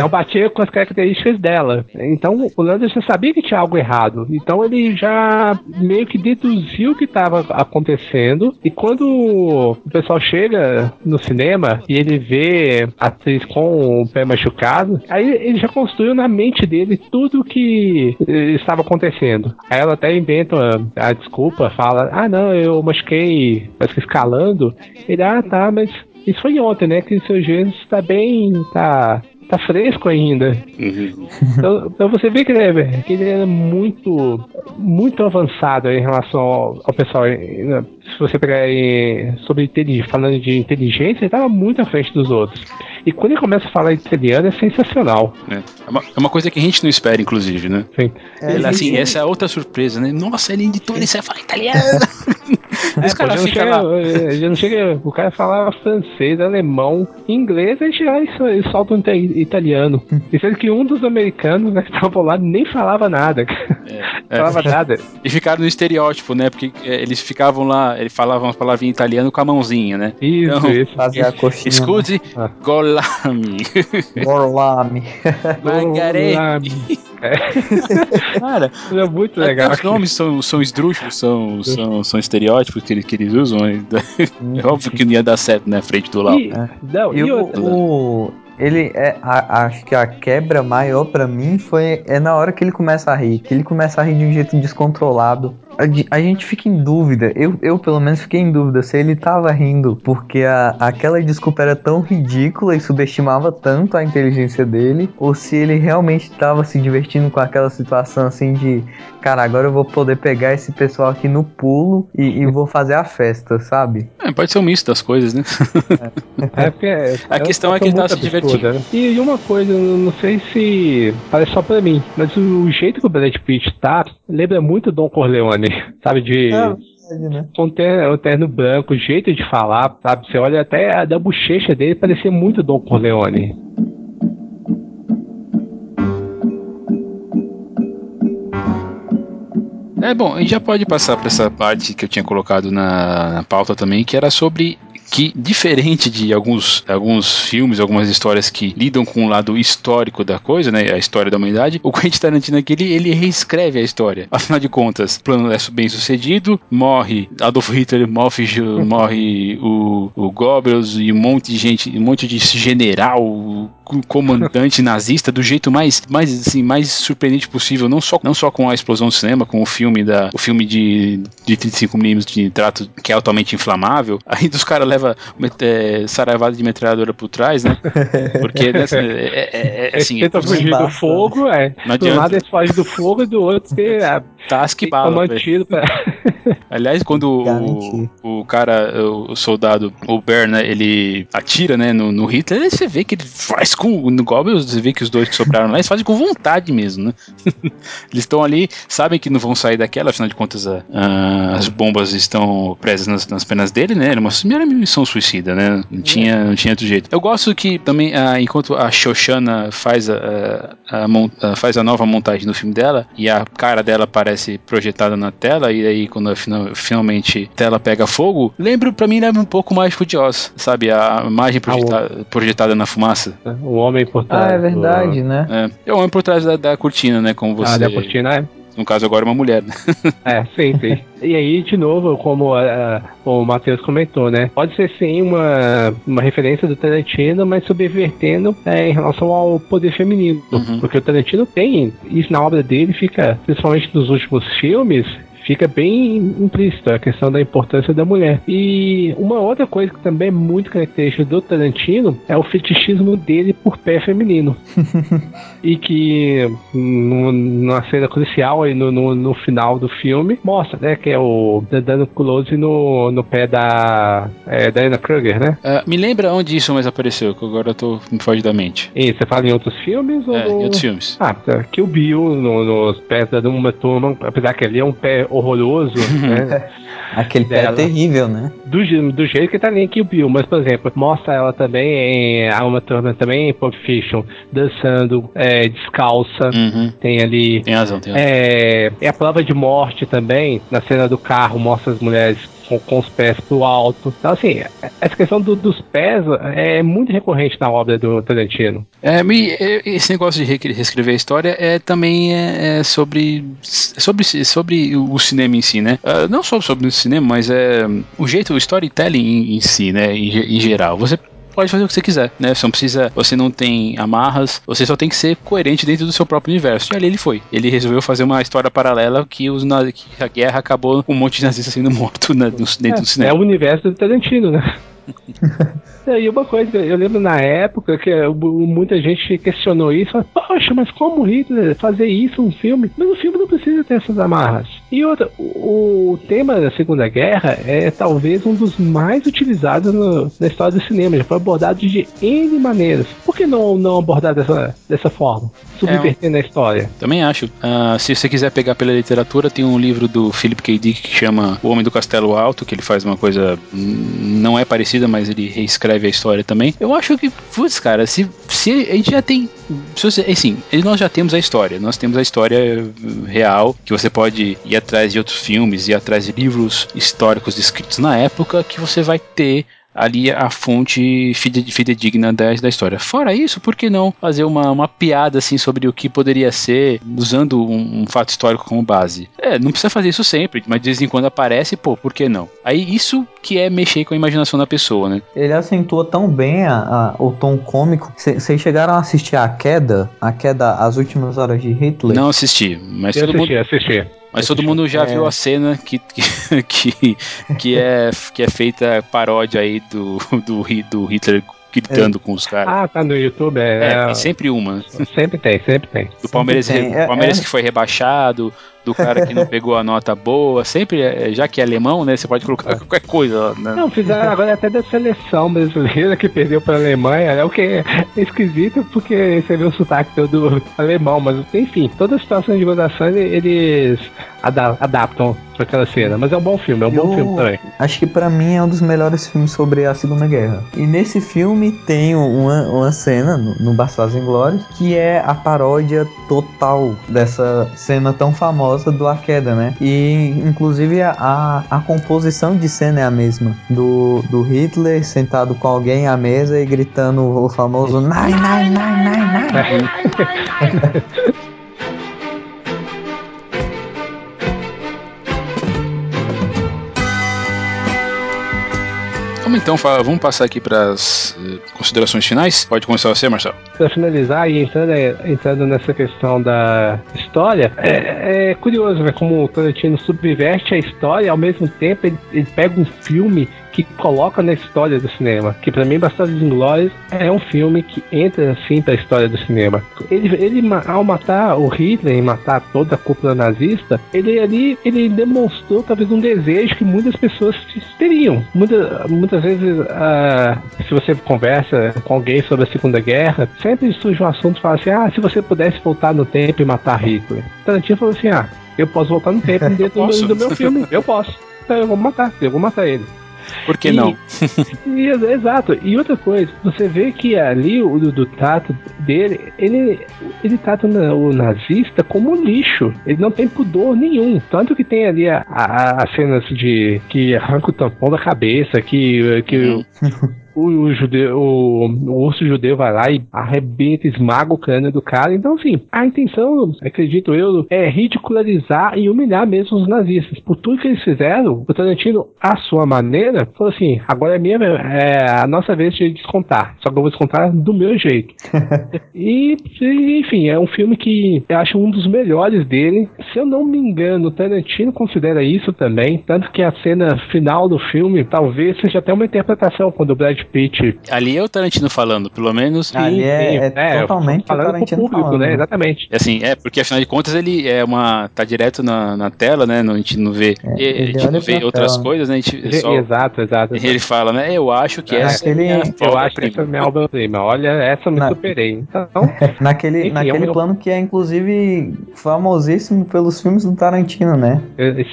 não batia com as características dela. Então o Lander já sabia que tinha algo errado. Então ele já meio que deduziu o que estava acontecendo. E quando o pessoal chega no cinema e ele vê a atriz com o pé machucado, aí ele já construiu na mente dele tudo que eh, estava acontecendo. Aí ela até inventa a, desculpa, fala: Ah, não, eu machuquei, parece que escalando. Ele, ah, tá, mas isso foi ontem, né? Que seu gesso está bem, tá. Tá fresco ainda. Uhum. Então, então você vê que ele, é, que ele era muito, muito avançado em relação ao, ao pessoal. né? Se você pegar em- sobre falando de inteligência, ele estava muito à frente dos outros. E quando ele começa a falar italiano, é sensacional. É. É, uma, é uma coisa que a gente não espera, inclusive, né? Assim, É, Ele, assim, gente, essa é outra surpresa, né? Nossa, ele editor, ele sabe falar italiano. É, Os já, caras não chega, já não chega. O cara falava francês, alemão, inglês, aí chega e so- e solta um ita- italiano. E sendo que um dos americanos né, que estavam lá nem falava nada. É. falava nada. E ficaram no estereótipo, né? Porque é, eles ficavam lá, ele falavam as palavrinhas em italiano com a mãozinha, né? Isso, Então, isso. Fazer a coxinha. Escute, Ah. golami, Orlami. mangarete. Cara, É muito legal. os nomes são, são esdrúxulos, são, são, são estereótipos que, eles- que eles usam. né? É óbvio que não ia dar certo na frente do Lau. E, não, E e o, o- ele é, a- acho que a quebra maior pra mim foi é na hora que ele começa a rir, que ele começa a rir de um jeito descontrolado. A, a gente fica em dúvida, eu, eu pelo menos fiquei em dúvida se ele tava rindo porque a- aquela desculpa era tão ridícula e subestimava tanto a inteligência dele, ou se ele realmente tava se divertindo com aquela situação assim de, cara, agora eu vou poder pegar esse pessoal aqui no pulo e, e vou fazer a festa, sabe? É, pode ser um misto das coisas, né? É porque é- A é questão é que ele tá se divertindo. né? E uma coisa, eu não sei se parece só pra mim, mas o jeito que o Brad Pitt tá lembra muito Don Corleone, sabe? De É, né? com o terno, terno branco, o jeito de falar, sabe? Você olha até a da bochecha dele, parecia muito Don Corleone. É bom, a gente já pode passar para essa parte que eu tinha colocado na, na pauta também, que era sobre que, diferente de alguns, alguns filmes, algumas histórias que lidam com o lado histórico da coisa, né, a história da humanidade, o Quentin Tarantino aqui, ele, ele reescreve a história. Afinal de contas, o plano é bem sucedido, morre Adolf Hitler, morre, morre o, o Goebbels e um monte de gente, um monte de general, co- comandante nazista do jeito mais, mais, assim, mais surpreendente possível, não só, não só com a explosão do cinema, com o filme da, o filme de, de 35mm de trato que é altamente inflamável. Aí os caras levam leva é, saraivada de metralhadora por trás, né? Porque né, é, é, é, assim. Ele tenta fugir do fogo, é. Não Do lado ele foge do fogo e do outro que é, Tasque bala. mantido pra... Aliás, quando Garantir. o, o cara, o, o soldado, o Bear, né, ele atira, né, no, no Hitler, você vê que ele faz com, no Goblin, você vê que os dois que sobraram lá, eles fazem com vontade mesmo, né? eles estão ali, sabem que não vão sair daquela, afinal de contas, a- a- as bombas estão presas nas, nas penas dele, né, era uma primeira missão suicida, né, não tinha, não tinha outro jeito. Eu gosto que também, ah, enquanto a Shoshana faz a, a- a a- faz a nova montagem no filme dela, e a cara dela aparece projetada na tela, e aí quando final- finalmente a tela pega fogo, lembro, pra mim lembra um pouco mais de Oz, sabe, a imagem projeta- projetada na fumaça. o homem por trás. Ah, é verdade, né? É, é o homem por trás da, da cortina, né, como do- você, Ah, da cortina, é. no caso agora uma mulher, né? É, sim, sim. e aí, de novo, como ah, o Matheus comentou, né? Pode ser sim uma, uma referência do Tarantino, mas subvertendo é, em relação ao poder feminino. Uhum. Porque o Tarantino tem, isso na obra dele fica, principalmente nos últimos filmes, fica bem implícito a questão da importância da mulher. E uma outra coisa que também é muito característica do Tarantino é o fetichismo dele por pé feminino. e que numa cena crucial aí no, no, no final do filme mostra, né, que é o dando close no, no pé da é, da Anna Kruger, né? Ah, me lembra onde isso mais apareceu, que agora eu tô me foge da mente. E você fala em outros filmes ou É, no- em outros filmes. Ah, tá. Kill Bill no, nos pés da Uma Thurman, apesar que ali é um pé horroroso, né? Aquele pé Dela. terrível, né? Do, do jeito que tá nem Kill Bill, mas por exemplo, mostra ela também em a Uma Thurman também em Pulp Fiction, dançando é, descalça, Uhum. tem ali Tem razão, tem razão. é, é a prova de morte também, na cena do carro, mostra as mulheres com, com os pés pro alto. Então, assim, essa questão do- dos pés é muito recorrente na obra do Tarantino. É, esse negócio de re- reescrever a história é também é, é sobre, sobre sobre o cinema em si, né? Ah, não só sobre o cinema, mas é o jeito, o storytelling em, em si, né? Em, em geral. Você pode fazer o que você quiser, né? Você não precisa, você não tem amarras, você só tem que ser coerente dentro do seu próprio universo. E ali ele foi. Ele resolveu fazer uma história paralela que, os, na- que a guerra acabou com um monte de nazistas sendo morto né, no- dentro do É cinema. o universo do Tarantino, né? E aí uma coisa, eu lembro na época que muita gente questionou isso, poxa, mas como Hitler fazer isso um filme? Mas o filme não precisa ter essas amarras. E outra, o, tema da Segunda Guerra é talvez um dos mais utilizados no- na história do cinema, já foi abordado de N maneiras. Por que não, não abordar dessa, dessa forma? Subvertendo a história. Também acho. Ah, se você quiser pegar pela literatura, tem um livro do Philip K. Dick que chama O Homem do Castelo Alto, que ele faz uma coisa. Não é parecida, mas ele reescreve a história também. Eu acho que, putz, cara, se, se a gente já tem. Se você, assim, nós já temos a história. Nós temos a história real, que você pode ir atrás de outros filmes, ir atrás de livros históricos escritos na época, que você vai ter ali a fonte fide- fidedigna da, da história. Fora isso, por que não fazer uma, uma piada assim sobre o que poderia ser usando um, um fato histórico como base? É, não precisa fazer isso sempre, mas de vez em quando aparece, pô, por que não? Aí isso que é mexer com a imaginação da pessoa, né? Ele acentua tão bem a- a- o tom cômico. Vocês chegaram a assistir a queda? A queda, as últimas horas de Hitler? Não assisti, mas Eu todo mundo assisti, assisti. Mas todo mundo já É. viu a cena que, que, que, que é, que é feita paródia aí do, do, do Hitler gritando com os caras. Ah, tá no YouTube, É, é, tem sempre uma. sempre tem, sempre tem. Do Palmeiras, tem. É- Palmeiras é- que foi rebaixado, do cara que não pegou a nota boa. Sempre, é, já que é alemão, né? Você pode colocar qualquer coisa. Né? Não, fizeram agora até da seleção brasileira que perdeu pra Alemanha, é o que é esquisito porque você vê o sotaque todo alemão, mas enfim, toda a situação de votação eles ada- adaptam pra aquela cena. Mas é um bom filme, é um bom Eu- filme também. Acho que pra mim é um dos melhores filmes sobre a Segunda Guerra. E nesse filme tem uma, uma cena no, no Bastardos Inglórios que é a paródia total dessa cena tão famosa do A Queda, né? E inclusive a, a, a composição de cena é a mesma. Do, do Hitler sentado com alguém à mesa e gritando o famoso Nai, nai, nai, nai, nai. Vamos então, vamos passar aqui para as considerações finais. Pode começar você, Marcelo. Pra finalizar e entrando, entrando nessa questão da história, é, é curioso, né? Como o Tarantino subverte a história ao mesmo tempo ele, ele pega um filme que coloca na história do cinema. Que para mim, Bastardos Inglórios é um filme que entra assim pra história do cinema. Ele, ele ao matar o Hitler e matar toda a cúpula nazista, ele ali ele demonstrou talvez um desejo que muitas pessoas teriam. Muita, muitas vezes, uh, se você conversa com alguém sobre a Segunda Guerra, sempre surge um assunto e fala assim: ah, se você pudesse voltar no tempo e matar Hitler. Tarantino falou assim: ah, eu posso voltar no tempo dentro do, do meu filme. Eu posso. Então eu vou matar, eu vou matar ele. Por que e, não? e, exato. E outra coisa, você vê que ali o do, do tato dele, ele, ele trata o nazista como lixo. Ele não tem pudor nenhum. Tanto que tem ali as cenas de que arranca o tampão da cabeça, que, que uhum. O, o, judeu, o, o urso judeu vai lá e arrebenta, esmaga o crânio do cara. Então, assim, a intenção, acredito eu, é ridicularizar e humilhar mesmo os nazistas. Por tudo que eles fizeram, o Tarantino, à sua maneira, falou assim: agora é, minha, é a nossa vez de descontar. Só que eu vou descontar do meu jeito. e, enfim, é um filme que eu acho um dos melhores dele. Se eu não me engano, o Tarantino considera isso também. Tanto que a cena final do filme talvez seja até uma interpretação quando o Brad Pitt. Ali é o Tarantino falando, pelo menos. Ali é, é, é totalmente falando o Tarantino público, falando. né? Exatamente. Assim, é, porque afinal de contas ele é uma. tá direto na, na tela, né? A gente não vê. É, a gente não vê outras tela. coisas, né? A gente só, exato, exato, exato. Ele fala, né? Eu acho que é, essa aquele, é Eu acho que essa é minha obra-prima. Olha, essa eu me na, superei. Então, naquele enfim, naquele é plano que é, inclusive, famosíssimo pelos filmes do Tarantino, né?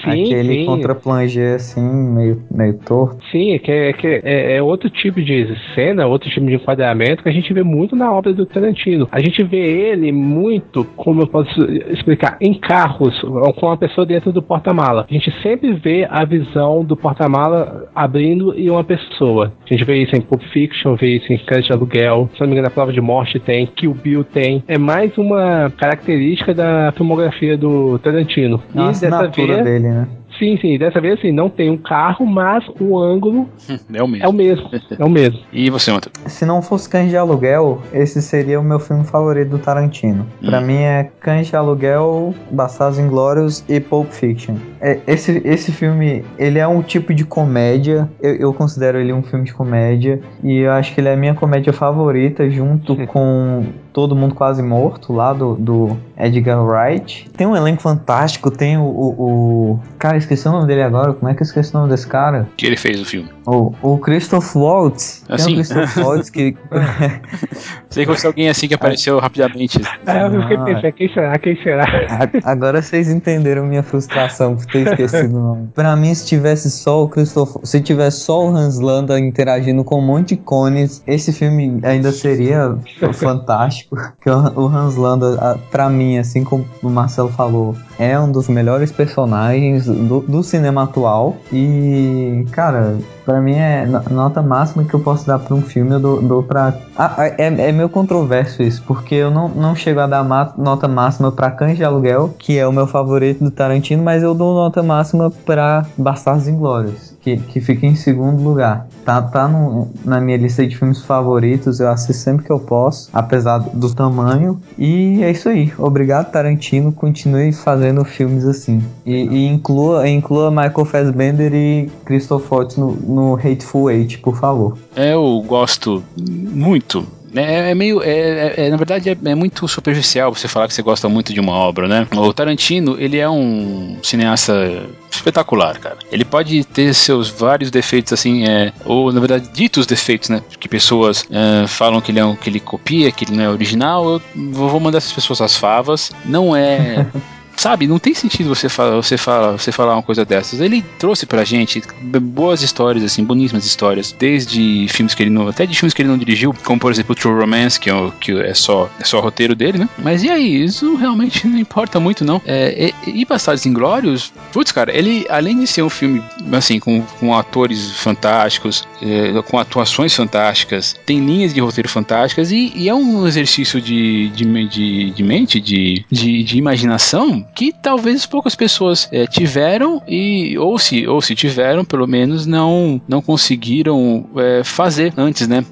Sim, aquele sim. contra-plangé, assim, meio, meio torto. Sim, é que, é, que é, é outro tipo de cena, outro tipo de enquadramento que a gente vê muito na obra do Tarantino. A gente vê ele muito, como eu posso explicar, em carros, com a pessoa dentro do porta-mala. A gente sempre vê a visão do porta-mala abrindo e uma pessoa. A gente vê isso em Pulp Fiction, vê isso em Cães de Aluguel, se não me engano, a Prova de Morte tem, Kill Bill tem. É mais uma característica da filmografia do Tarantino. É e dessa vez, dele, né? Sim, sim. Dessa vez, assim, não tem um carro, mas o ângulo é o mesmo. É o mesmo. É o mesmo. e você, Matheus? Se não fosse Cães de Aluguel, esse seria o meu filme favorito do Tarantino. Hum. Pra mim é Cães de Aluguel, Bastardos Inglórios e Pulp Fiction. É, esse, esse filme, ele é um tipo de comédia. Eu, eu, considero ele um filme de comédia. E eu acho que ele é a minha comédia favorita, junto com Todo Mundo Quase Morto, lá do, do Edgar Wright. Tem um elenco fantástico, tem o, o, o, Cara, esqueci o nome dele agora. Como é que eu esqueci o nome desse cara? Que ele fez o filme. O, o Christoph Waltz. Assim? Tem o Christoph Waltz que. Sei que fosse alguém assim que apareceu rapidamente. É, eu fiquei pensando, quem será? Quem será? Agora vocês entenderam minha frustração por ter esquecido o nome. Pra mim, se tivesse só o Christoph. Se tivesse só o Hans Landa interagindo com um monte de cones, esse filme ainda seria fantástico. Porque o Hans Landa, pra mim, assim como o Marcelo falou, é um dos melhores personagens do, do cinema atual. E, cara, para mim é nota máxima que eu posso dar para um filme, eu dou, dou pra. Ah, é, é meio controverso isso, porque eu não, não chego a dar nota máxima para Cães de Aluguel, que é o meu favorito do Tarantino, mas eu dou nota máxima para Bastardos Inglórios que, que fica em segundo lugar. Tá, tá no, na minha lista de filmes favoritos, eu assisto sempre que eu posso, apesar do tamanho. E é isso aí. Obrigado, Tarantino. Continue fazendo filmes assim. E, e inclua, inclua Michael Fassbender e Christoph Waltz no, no Hateful Eight, por favor. É, eu gosto muito é, é meio. É, é, é, na verdade, é, é, muito superficial você falar que você gosta muito de uma obra, né? O Tarantino, ele é um cineasta espetacular, cara. Ele pode ter seus vários defeitos, assim, é, ou na verdade, ditos defeitos, né? Que pessoas é, falam que ele, é um, que ele copia, que ele não é original. Eu vou mandar essas pessoas as favas. Não é. sabe, não tem sentido você falar, você falar, você falar uma coisa dessas. Ele trouxe pra gente boas histórias, assim, boníssimas histórias, desde filmes que ele não, até de filmes que ele não dirigiu, como por exemplo True Romance, que é, que é só é só roteiro dele, né? Mas e aí, isso realmente não importa muito não. É, e, e Bastardos Inglórios, putz, cara, ele além de ser um filme assim com, com atores fantásticos, é, com atuações fantásticas, tem linhas de roteiro fantásticas e, e é um exercício de, de, de, de mente, de, de, de imaginação que talvez poucas pessoas é, tiveram e ou se ou se tiveram pelo menos não não conseguiram é, fazer antes, né?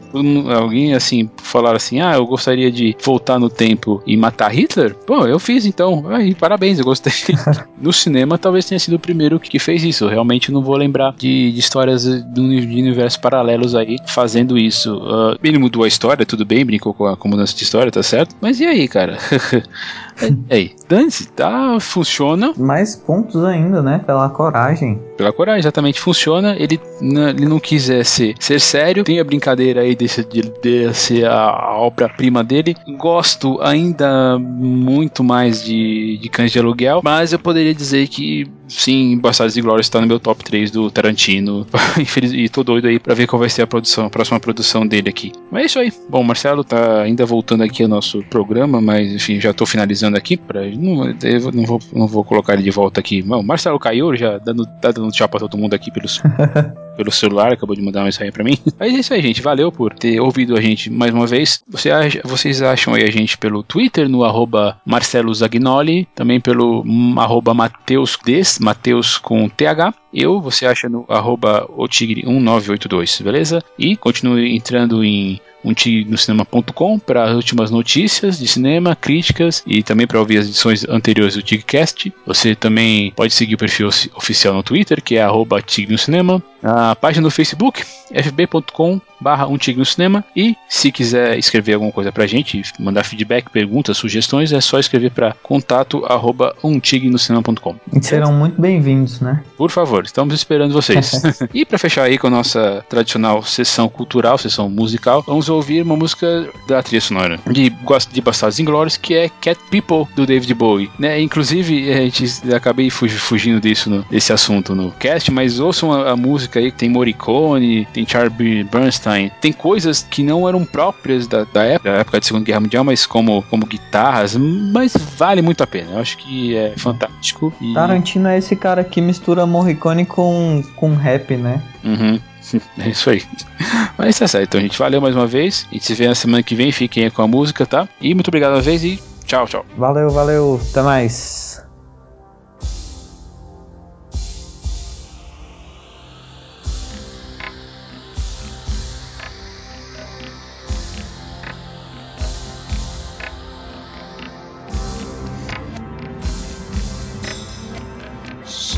Alguém assim falaram assim: ah, eu gostaria de voltar no tempo e matar Hitler. Pô, eu fiz então. Aí, parabéns, eu gostei. no cinema, talvez tenha sido o primeiro que fez isso. Eu realmente não vou lembrar de, de histórias de universos paralelos aí fazendo isso. Uh, ele mudou a história, tudo bem, brincou com a, com a mudança de história, tá certo? Mas e aí, cara? Ei, dane-se, tá? Funciona. Mais pontos ainda, né? Pela coragem. Pela coragem, exatamente. Funciona. Ele, ele não quiser ser, ser sério. Tem a brincadeira aí desse, de, de ser a obra-prima dele. Gosto ainda muito mais de, de Cães de Aluguel. Mas eu poderia dizer que, sim, Bastardos e Glórias está no meu top 3 do Tarantino. e tô doido aí pra ver qual vai ser a produção, a próxima produção dele aqui. Mas é isso aí. Bom, Marcelo tá ainda voltando aqui ao nosso programa, mas enfim, já tô finalizando aqui para não, não, vou, não vou colocar ele de volta aqui. Bom, Marcelo caiu, já dando, tá dando tchau pra todo mundo aqui pelos, pelo celular, acabou de mandar uma mensagem para mim. Mas é isso aí, gente. Valeu por ter ouvido a gente mais uma vez. Você, vocês acham aí a gente pelo Twitter, no arroba Marcelo Zagnoli, também pelo arroba Mateus Des, Mateus com TH. Eu, você acha no arroba otigre1982, beleza? E continue entrando em umtignocinema.com para as últimas notícias de cinema, críticas e também para ouvir as edições anteriores do Tigcast. Você também pode seguir o perfil oficial no Twitter, que é arroba Cinema, a página no Facebook, fb.com barra um tigre no cinema e se quiser escrever alguma coisa pra gente, mandar feedback, perguntas, sugestões, é só escrever para contato arroba umtignocinema.com. Serão muito bem-vindos, né? Por favor, estamos esperando vocês. e para fechar aí com a nossa tradicional sessão cultural, sessão musical, vamos ouvir uma música da trilha sonora de de Bastardos Inglórios, que é Cat People, do David Bowie. Né? Inclusive, a gente acabei fugindo disso, no, desse assunto no cast, mas ouçam a, a música aí, tem Morricone, tem Charlie Bernstein, tem coisas que não eram próprias da, da época, da época da Segunda Guerra Mundial, mas como, como guitarras, mas vale muito a pena. Eu acho que é fantástico. E... Tarantino é esse cara que mistura Morricone com, com rap, né? Uhum. É isso aí. Mas tá certo, então, gente. Valeu mais uma vez. A gente se vê na semana que vem. Fiquem aí com a música, tá? E muito obrigado uma vez e tchau, tchau. Valeu, valeu. Até mais.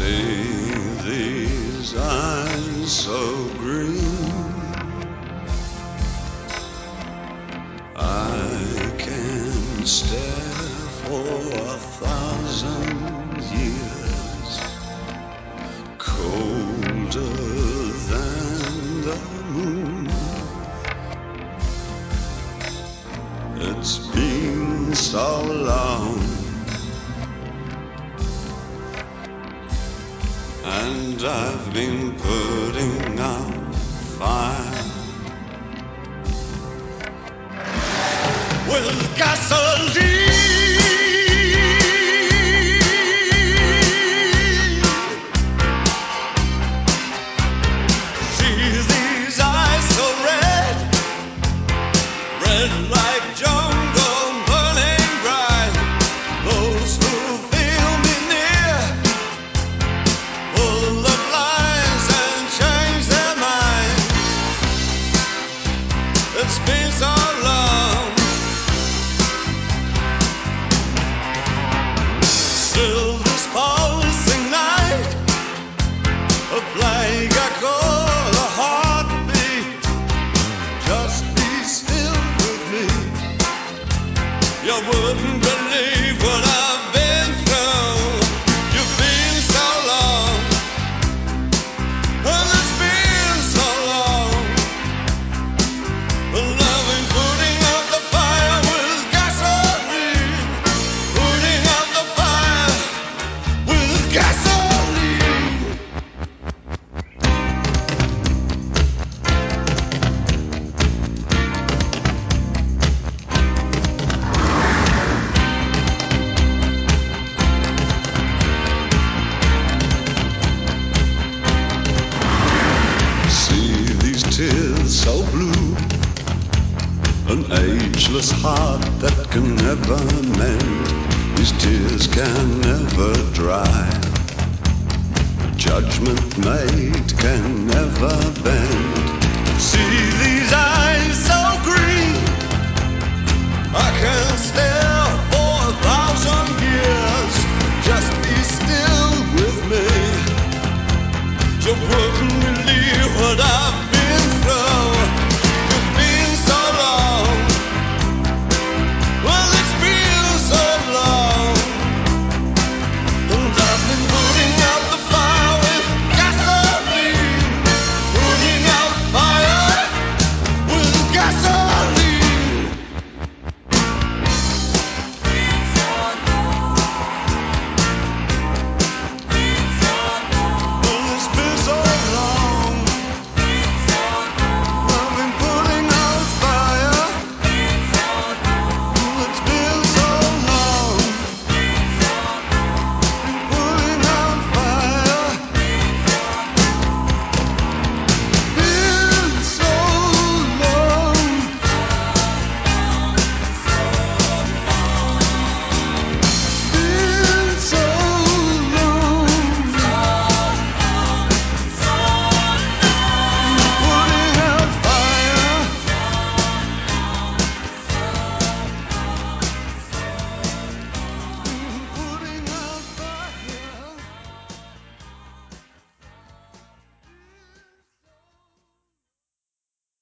these eyes so green. I can stare for a thousand years colder than the moon. It's been so long and I've been putting out fire. With gasoline.